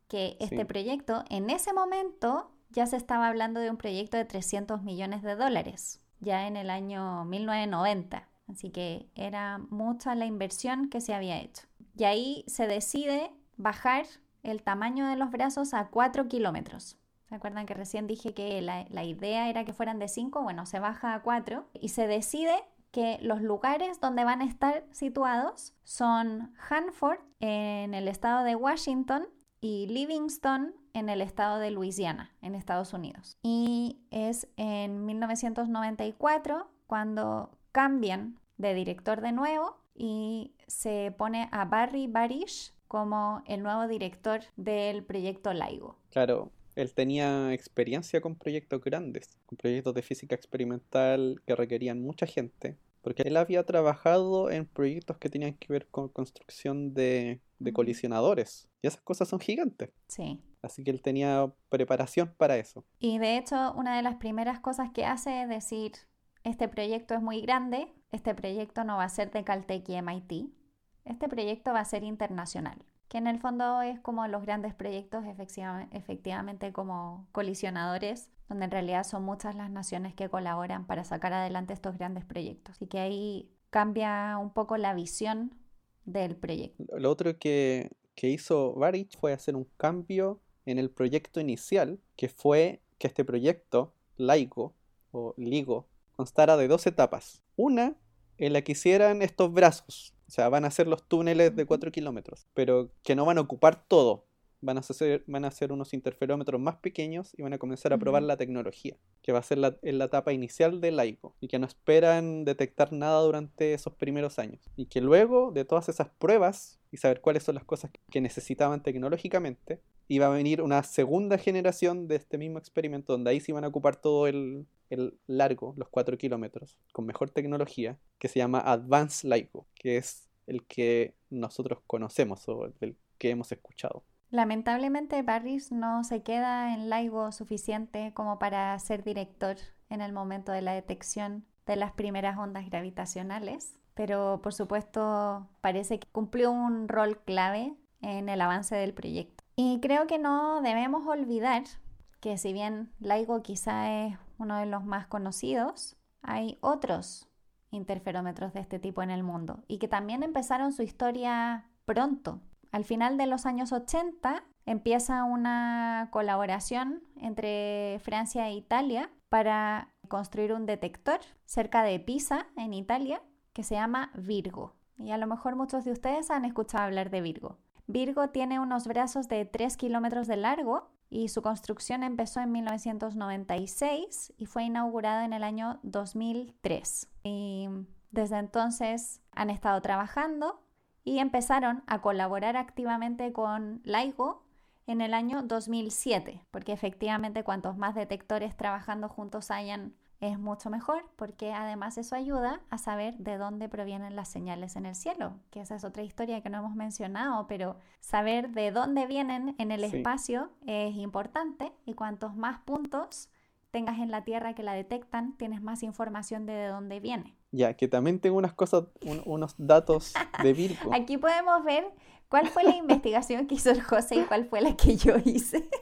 que este Sí. proyecto, en ese momento, ya se estaba hablando de un proyecto de 300 millones de dólares, ya en el año 1990. Así que era mucha la inversión que se había hecho. Y ahí se decide bajar el tamaño de los brazos a 4 kilómetros. ¿Se acuerdan que recién dije que la, idea era que fueran de 5? Bueno, se baja a 4 y se decide que los lugares donde van a estar situados son Hanford en el estado de Washington y Livingston en el estado de Luisiana, en Estados Unidos. Y es en 1994 cuando cambian de director de nuevo y se pone a Barry Barish como el nuevo director del proyecto LIGO. Claro, él tenía experiencia con proyectos grandes, con proyectos de física experimental que requerían mucha gente, porque él había trabajado en proyectos que tenían que ver con construcción de, de colisionadores, y esas cosas son gigantes, Sí. así que él tenía preparación para eso. Y de hecho, una de las primeras cosas que hace es decir, este proyecto es muy grande, este proyecto no va a ser de Caltech y MIT, este proyecto va a ser internacional, que en el fondo es como los grandes proyectos efectiva- efectivamente como colisionadores, donde en realidad son muchas las naciones que colaboran para sacar adelante estos grandes proyectos. Y que ahí cambia un poco la visión del proyecto. Lo otro que, que hizo Barich fue hacer un cambio en el proyecto inicial, que fue que este proyecto, LIGO, o LIGO, constara de dos etapas. Una en la que hicieran estos brazos, o sea, van a hacer los túneles de Ujú. 4 kilómetros, pero que no van a ocupar todo. Van a hacer, van a hacer unos interferómetros más pequeños y van a comenzar a probar la tecnología, que va a ser la, en la etapa inicial del LIGO, y que no esperan detectar nada durante esos primeros años. Y que luego de todas esas pruebas y saber cuáles son las cosas que necesitaban tecnológicamente, iba a venir una segunda generación de este mismo experimento, donde ahí sí van a ocupar todo el, el largo, los 4 kilómetros, con mejor tecnología, que se llama Advanced LIGO, que es el que nosotros conocemos o el que hemos escuchado. Lamentablemente Barris no se queda en LIGO suficiente como para ser director en el momento de la detección de las primeras ondas gravitacionales, pero por supuesto parece que cumplió un rol clave en el avance del proyecto. Y creo que no debemos olvidar que si bien LIGO quizá es uno de los más conocidos, hay otros interferómetros de este tipo en el mundo y que también empezaron su historia pronto. Al final de los años 80 empieza una colaboración entre Francia e Italia para construir un detector cerca de Pisa, en Italia, que se llama Virgo. Y a lo mejor muchos de ustedes han escuchado hablar de Virgo. Virgo tiene unos brazos de 3 kilómetros de largo y su construcción empezó en 1996 y fue inaugurada en el año 2003. Y desde entonces han estado trabajando y empezaron a colaborar activamente con LIGO en el año 2007, porque efectivamente cuantos más detectores trabajando juntos hayan es mucho mejor, porque además eso ayuda a saber de dónde provienen las señales en el cielo, que esa es otra historia que no hemos mencionado, pero saber de dónde vienen en el Sí. espacio es importante y cuantos más puntos tengas en la Tierra que la detectan, tienes más información de, de dónde viene. Ya, que también tengo unas cosas, un- unos datos de Virgo. Aquí podemos ver cuál fue la investigación que hizo el José y cuál fue la que yo hice.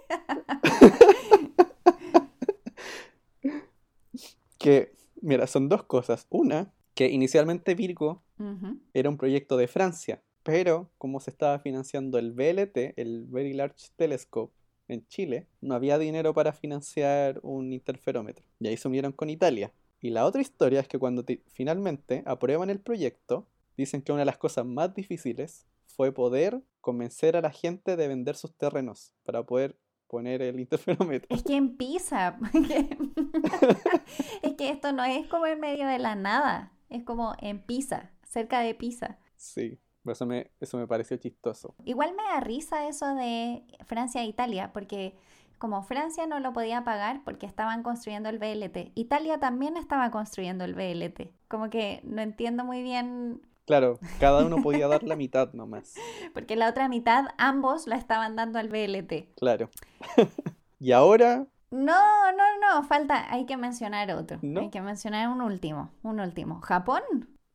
Que, mira, son dos cosas. Una, que inicialmente Virgo Ujú. era un proyecto de Francia, pero como se estaba financiando el VLT, el Very Large Telescope, en Chile, no había dinero para financiar un interferómetro. Y ahí se unieron con Italia. Y la otra historia es que cuando finalmente aprueban el proyecto, dicen que una de las cosas más difíciles fue poder convencer a la gente de vender sus terrenos para poder poner el interferómetro. Es que en Pisa, es que esto no es como en medio de la nada, es como en Pisa, cerca de Pisa. Sí, eso me, eso me pareció chistoso. Igual me da risa eso de Francia e Italia, porque como Francia no lo podía pagar porque estaban construyendo el BLT. Italia también estaba construyendo el BLT. Como que no entiendo muy bien. Claro, cada uno podía dar la mitad nomás. Porque la otra mitad ambos la estaban dando al BLT. Claro. y ahora no, no, no, falta, hay que mencionar otro. Hay que mencionar un último, un último. Japón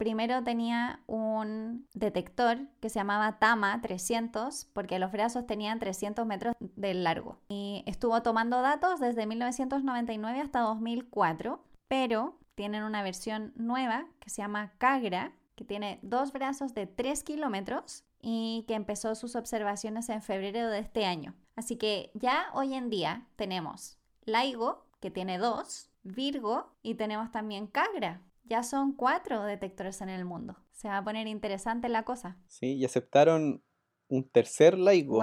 primero tenía un detector que se llamaba Tama 300 porque los brazos tenían 300 metros de largo. Y estuvo tomando datos desde 1999 hasta 2004, pero tienen una versión nueva que se llama Kagra, que tiene dos brazos de 3 kilómetros y que empezó sus observaciones en febrero de este año. Así que ya hoy en día tenemos LIGO, que tiene dos, Virgo y tenemos también Cagra. Ya son cuatro detectores en el mundo. Se va a poner interesante la cosa. Sí, y aceptaron un tercer LIGO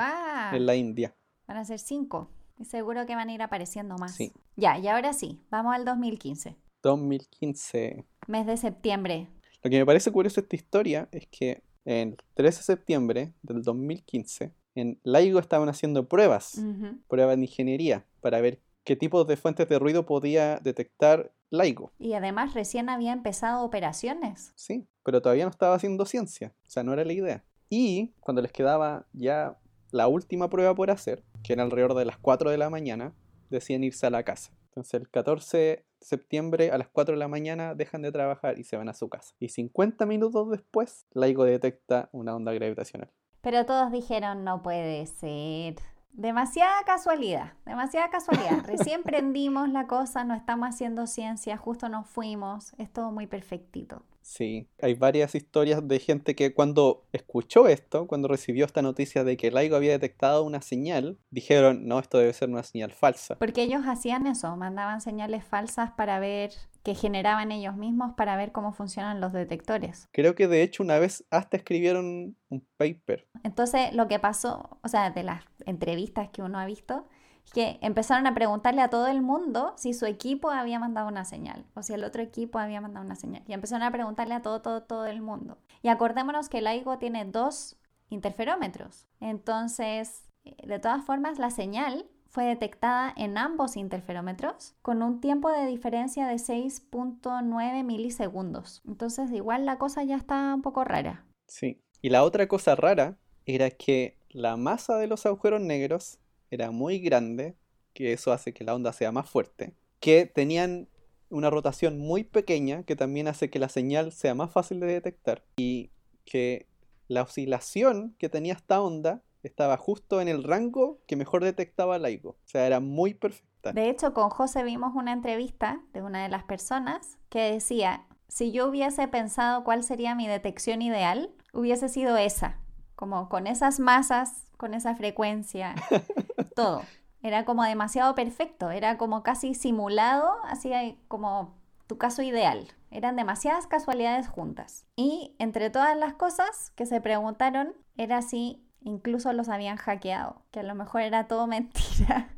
en la India. Van a ser cinco. Y seguro que van a ir apareciendo más. Sí. Ya, y ahora sí, vamos al 2015. 2015. Mes de septiembre. Lo que me parece curioso de esta historia es que el 13 de septiembre del 2015, en LIGO estaban haciendo pruebas, pruebas de ingeniería, para ver qué tipos de fuentes de ruido podía detectar LIGO. Y además recién había empezado operaciones. Sí, pero todavía no estaba haciendo ciencia, o sea, no era la idea. Y cuando les quedaba ya la última prueba por hacer, que era alrededor de las 4 de la mañana, decían irse a la casa. Entonces el 14 de septiembre a las 4 de la mañana dejan de trabajar y se van a su casa. Y 50 minutos después, LIGO detecta una onda gravitacional. Pero todos dijeron, no puede ser. Demasiada casualidad, demasiada casualidad. Recién prendimos la cosa, no estamos haciendo ciencia, justo nos fuimos, es todo muy perfectito. Sí, hay varias historias de gente que cuando escuchó esto, cuando recibió esta noticia de que LIGO había detectado una señal, dijeron, no, esto debe ser una señal falsa. Porque ellos hacían eso, mandaban señales falsas para ver, que generaban ellos mismos para ver cómo funcionan los detectores. Creo que de hecho una vez hasta escribieron un paper. Entonces lo que pasó, o sea, de las entrevistas que uno ha visto, que empezaron a preguntarle a todo el mundo si su equipo había mandado una señal o si el otro equipo había mandado una señal. Y empezaron a preguntarle a todo, todo, todo el mundo. Y acordémonos que el LIGO tiene dos interferómetros. Entonces, de todas formas, la señal fue detectada en ambos interferómetros con un tiempo de diferencia de 6.9 milisegundos. Entonces, igual la cosa ya está un poco rara. Sí. Y la otra cosa rara era que la masa de los agujeros negros era muy grande, que eso hace que la onda sea más fuerte, que tenían una rotación muy pequeña, que también hace que la señal sea más fácil de detectar, y que la oscilación que tenía esta onda estaba justo en el rango que mejor detectaba LIGO. O sea, era muy perfecta. De hecho, con José vimos una entrevista de una de las personas que decía, si yo hubiese pensado cuál sería mi detección ideal, hubiese sido esa, como con esas masas con esa frecuencia, todo. Era como demasiado perfecto, era como casi simulado, así como tu caso ideal. Eran demasiadas casualidades juntas. Y entre todas las cosas que se preguntaron, era si incluso los habían hackeado, que a lo mejor era todo mentira.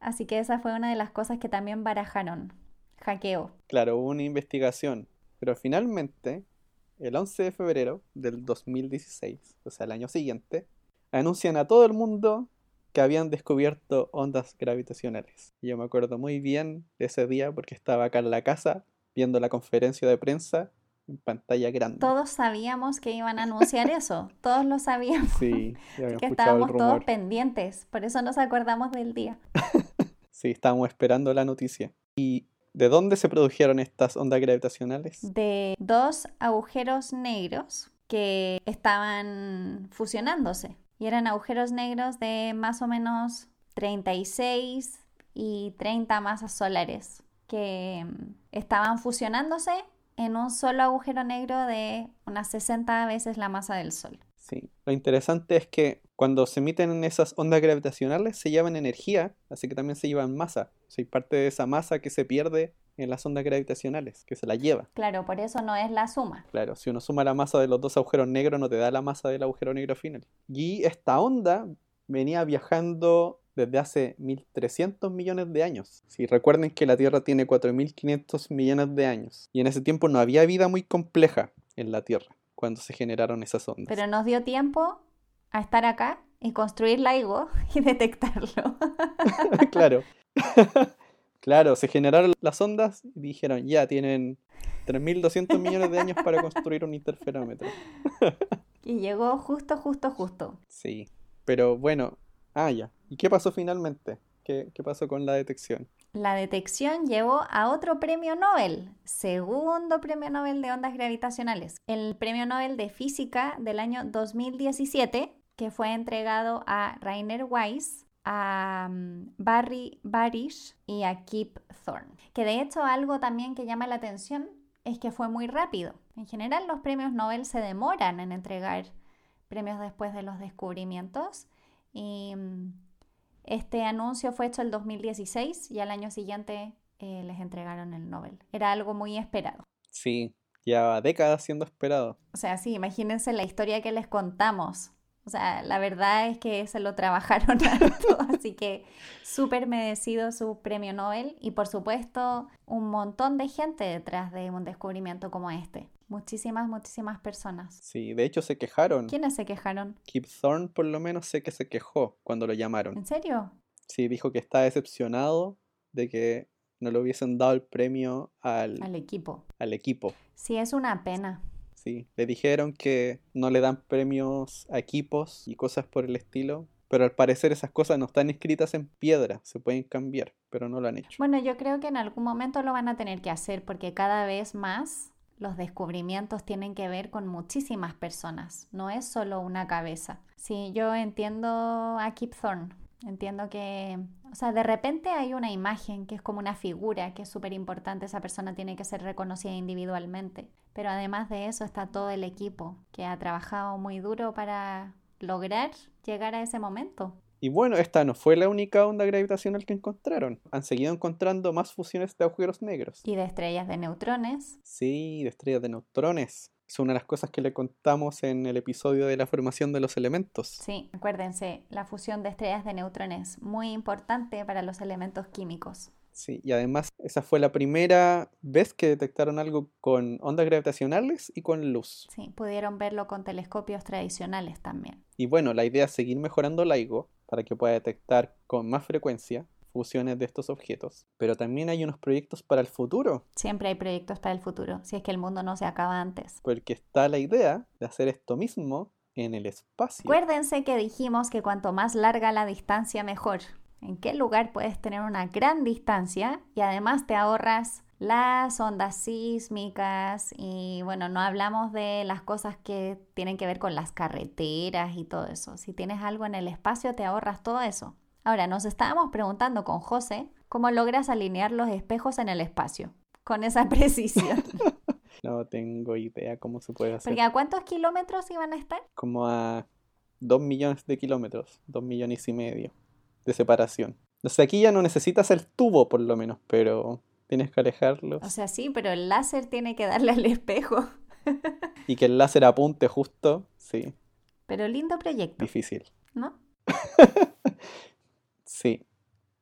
Así que esa fue una de las cosas que también barajaron. Hackeo. Claro, hubo una investigación, pero finalmente el 11 de febrero del 2016, o sea, el año siguiente, anuncian a todo el mundo que habían descubierto ondas gravitacionales. yo me acuerdo muy bien de ese día porque estaba acá en la casa viendo la conferencia de prensa en pantalla grande. Todos sabíamos que iban a anunciar eso, todos lo sabíamos. Sí, que estábamos todos pendientes, por eso nos acordamos del día. sí, estábamos esperando la noticia. Y ¿De dónde se produjeron estas ondas gravitacionales? De dos agujeros negros que estaban fusionándose. Y eran agujeros negros de más o menos 36 y 30 masas solares que mm, estaban fusionándose en un solo agujero negro de unas 60 veces la masa del Sol. Sí, lo interesante es que cuando se emiten esas ondas gravitacionales se llevan energía, así que también se llevan masa. O parte de esa masa que se pierde en las ondas gravitacionales, que se la lleva. Claro, por eso no es la suma. Claro, si uno suma la masa de los dos agujeros negros no te da la masa del agujero negro final. Y esta onda venía viajando desde hace 1.300 millones de años. Si recuerden que la Tierra tiene 4.500 millones de años. Y en ese tiempo no había vida muy compleja en la Tierra cuando se generaron esas ondas. Pero nos dio tiempo a estar acá y construir LIGO y detectarlo. claro. claro, se generaron las ondas y dijeron, ya tienen 3.200 millones de años para construir un interferómetro. y llegó justo, justo, justo. Sí, pero bueno, ah, ya. ¿Y qué pasó finalmente? ¿Qué, qué pasó con la detección? La detección llevó a otro premio Nobel, segundo premio Nobel de ondas gravitacionales, el premio Nobel de Física del año 2017, que fue entregado a Rainer Weiss, a mm, Barry Barish y a Kip Thorne. Que de hecho algo también que llama la atención es que fue muy rápido. En general los premios Nobel se demoran en entregar premios después de los descubrimientos y mm, este anuncio fue hecho el 2016 y al año siguiente eh, les entregaron el Nobel. Era algo muy esperado. Sí, ya décadas siendo esperado. O sea, sí, imagínense la historia que les contamos o sea, la verdad es que se lo trabajaron harto, así que súper merecido su premio Nobel y por supuesto un montón de gente detrás de un descubrimiento como este. Muchísimas, muchísimas personas. Sí, de hecho se quejaron. ¿Quiénes se quejaron? Kip Thorne por lo menos sé que se quejó cuando lo llamaron. ¿En serio? Sí, dijo que está decepcionado de que no le hubiesen dado el premio al, al equipo. Al equipo. Sí, es una pena. Sí, le dijeron que no le dan premios a equipos y cosas por el estilo, pero al parecer esas cosas no están escritas en piedra, se pueden cambiar, pero no lo han hecho. Bueno, yo creo que en algún momento lo van a tener que hacer porque cada vez más los descubrimientos tienen que ver con muchísimas personas, no es solo una cabeza. Sí, yo entiendo a Kip Thorne, Entiendo que, o sea, de repente hay una imagen que es como una figura que es súper importante, esa persona tiene que ser reconocida individualmente, pero además de eso está todo el equipo que ha trabajado muy duro para lograr llegar a ese momento. Y bueno, esta no fue la única onda gravitacional que encontraron. Han seguido encontrando más fusiones de agujeros negros. Y de estrellas de neutrones. Sí, de estrellas de neutrones. Es una de las cosas que le contamos en el episodio de la formación de los elementos. Sí, acuérdense, la fusión de estrellas de neutrones, muy importante para los elementos químicos. Sí, y además esa fue la primera vez que detectaron algo con ondas gravitacionales y con luz. Sí, pudieron verlo con telescopios tradicionales también. Y bueno, la idea es seguir mejorando LIGO para que pueda detectar con más frecuencia fusiones de estos objetos. Pero también hay unos proyectos para el futuro. Siempre hay proyectos para el futuro, si es que el mundo no se acaba antes. Porque está la idea de hacer esto mismo en el espacio. Acuérdense que dijimos que cuanto más larga la distancia, mejor. ¿En qué lugar puedes tener una gran distancia y además te ahorras las ondas sísmicas y bueno, no hablamos de las cosas que tienen que ver con las carreteras y todo eso. Si tienes algo en el espacio, te ahorras todo eso. Ahora, nos estábamos preguntando con José cómo logras alinear los espejos en el espacio con esa precisión. no tengo idea cómo se puede hacer. Porque ¿a cuántos kilómetros iban a estar? Como a dos millones de kilómetros, dos millones y medio de separación. O sea, aquí ya no necesitas el tubo por lo menos, pero tienes que alejarlo. O sea, sí, pero el láser tiene que darle al espejo. y que el láser apunte justo, sí. Pero lindo proyecto. Difícil. ¿No? Sí,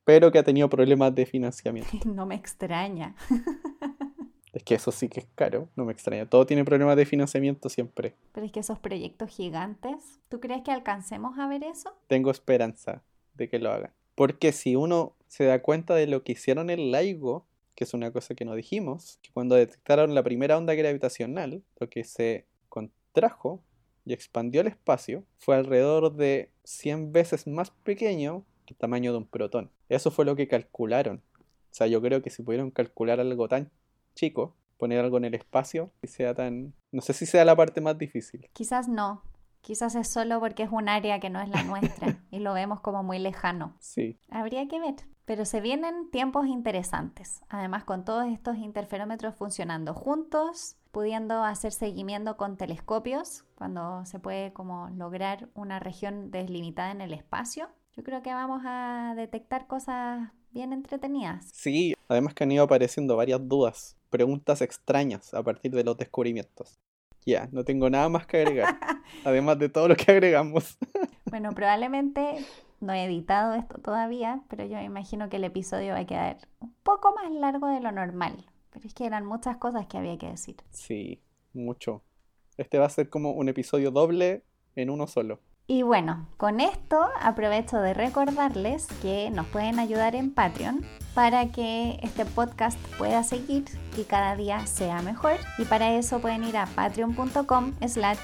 pero que ha tenido problemas de financiamiento. No me extraña. Es que eso sí que es caro, no me extraña. Todo tiene problemas de financiamiento siempre. Pero es que esos proyectos gigantes, ¿tú crees que alcancemos a ver eso? Tengo esperanza de que lo hagan. Porque si uno se da cuenta de lo que hicieron en LIGO, que es una cosa que no dijimos, que cuando detectaron la primera onda gravitacional, lo que se contrajo y expandió el espacio fue alrededor de 100 veces más pequeño tamaño de un protón. Eso fue lo que calcularon. O sea, yo creo que si pudieron calcular algo tan chico, poner algo en el espacio, y sea tan... No sé si sea la parte más difícil. Quizás no. Quizás es solo porque es un área que no es la nuestra y lo vemos como muy lejano. Sí. Habría que ver. Pero se vienen tiempos interesantes. Además, con todos estos interferómetros funcionando juntos, pudiendo hacer seguimiento con telescopios, cuando se puede como lograr una región delimitada en el espacio, yo creo que vamos a detectar cosas bien entretenidas. Sí, además que han ido apareciendo varias dudas, preguntas extrañas a partir de los descubrimientos. Ya, no tengo nada más que agregar, además de todo lo que agregamos. bueno, probablemente no he editado esto todavía, pero yo imagino que el episodio va a quedar un poco más largo de lo normal. Pero es que eran muchas cosas que había que decir. Sí, mucho. Este va a ser como un episodio doble en uno solo. Y bueno, con esto aprovecho de recordarles que nos pueden ayudar en Patreon para que este podcast pueda seguir y cada día sea mejor. Y para eso pueden ir a patreon.com slash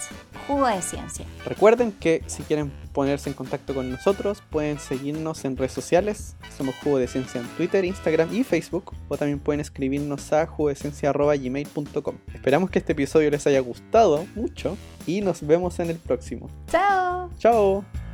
jugo de ciencia. Recuerden que si quieren ponerse en contacto con nosotros, pueden seguirnos en redes sociales. Somos Jugo de Ciencia en Twitter, Instagram y Facebook. O también pueden escribirnos a jugodeciencia.gmail.com. Esperamos que este episodio les haya gustado mucho y nos vemos en el próximo. ¡Chao! ¡Chao!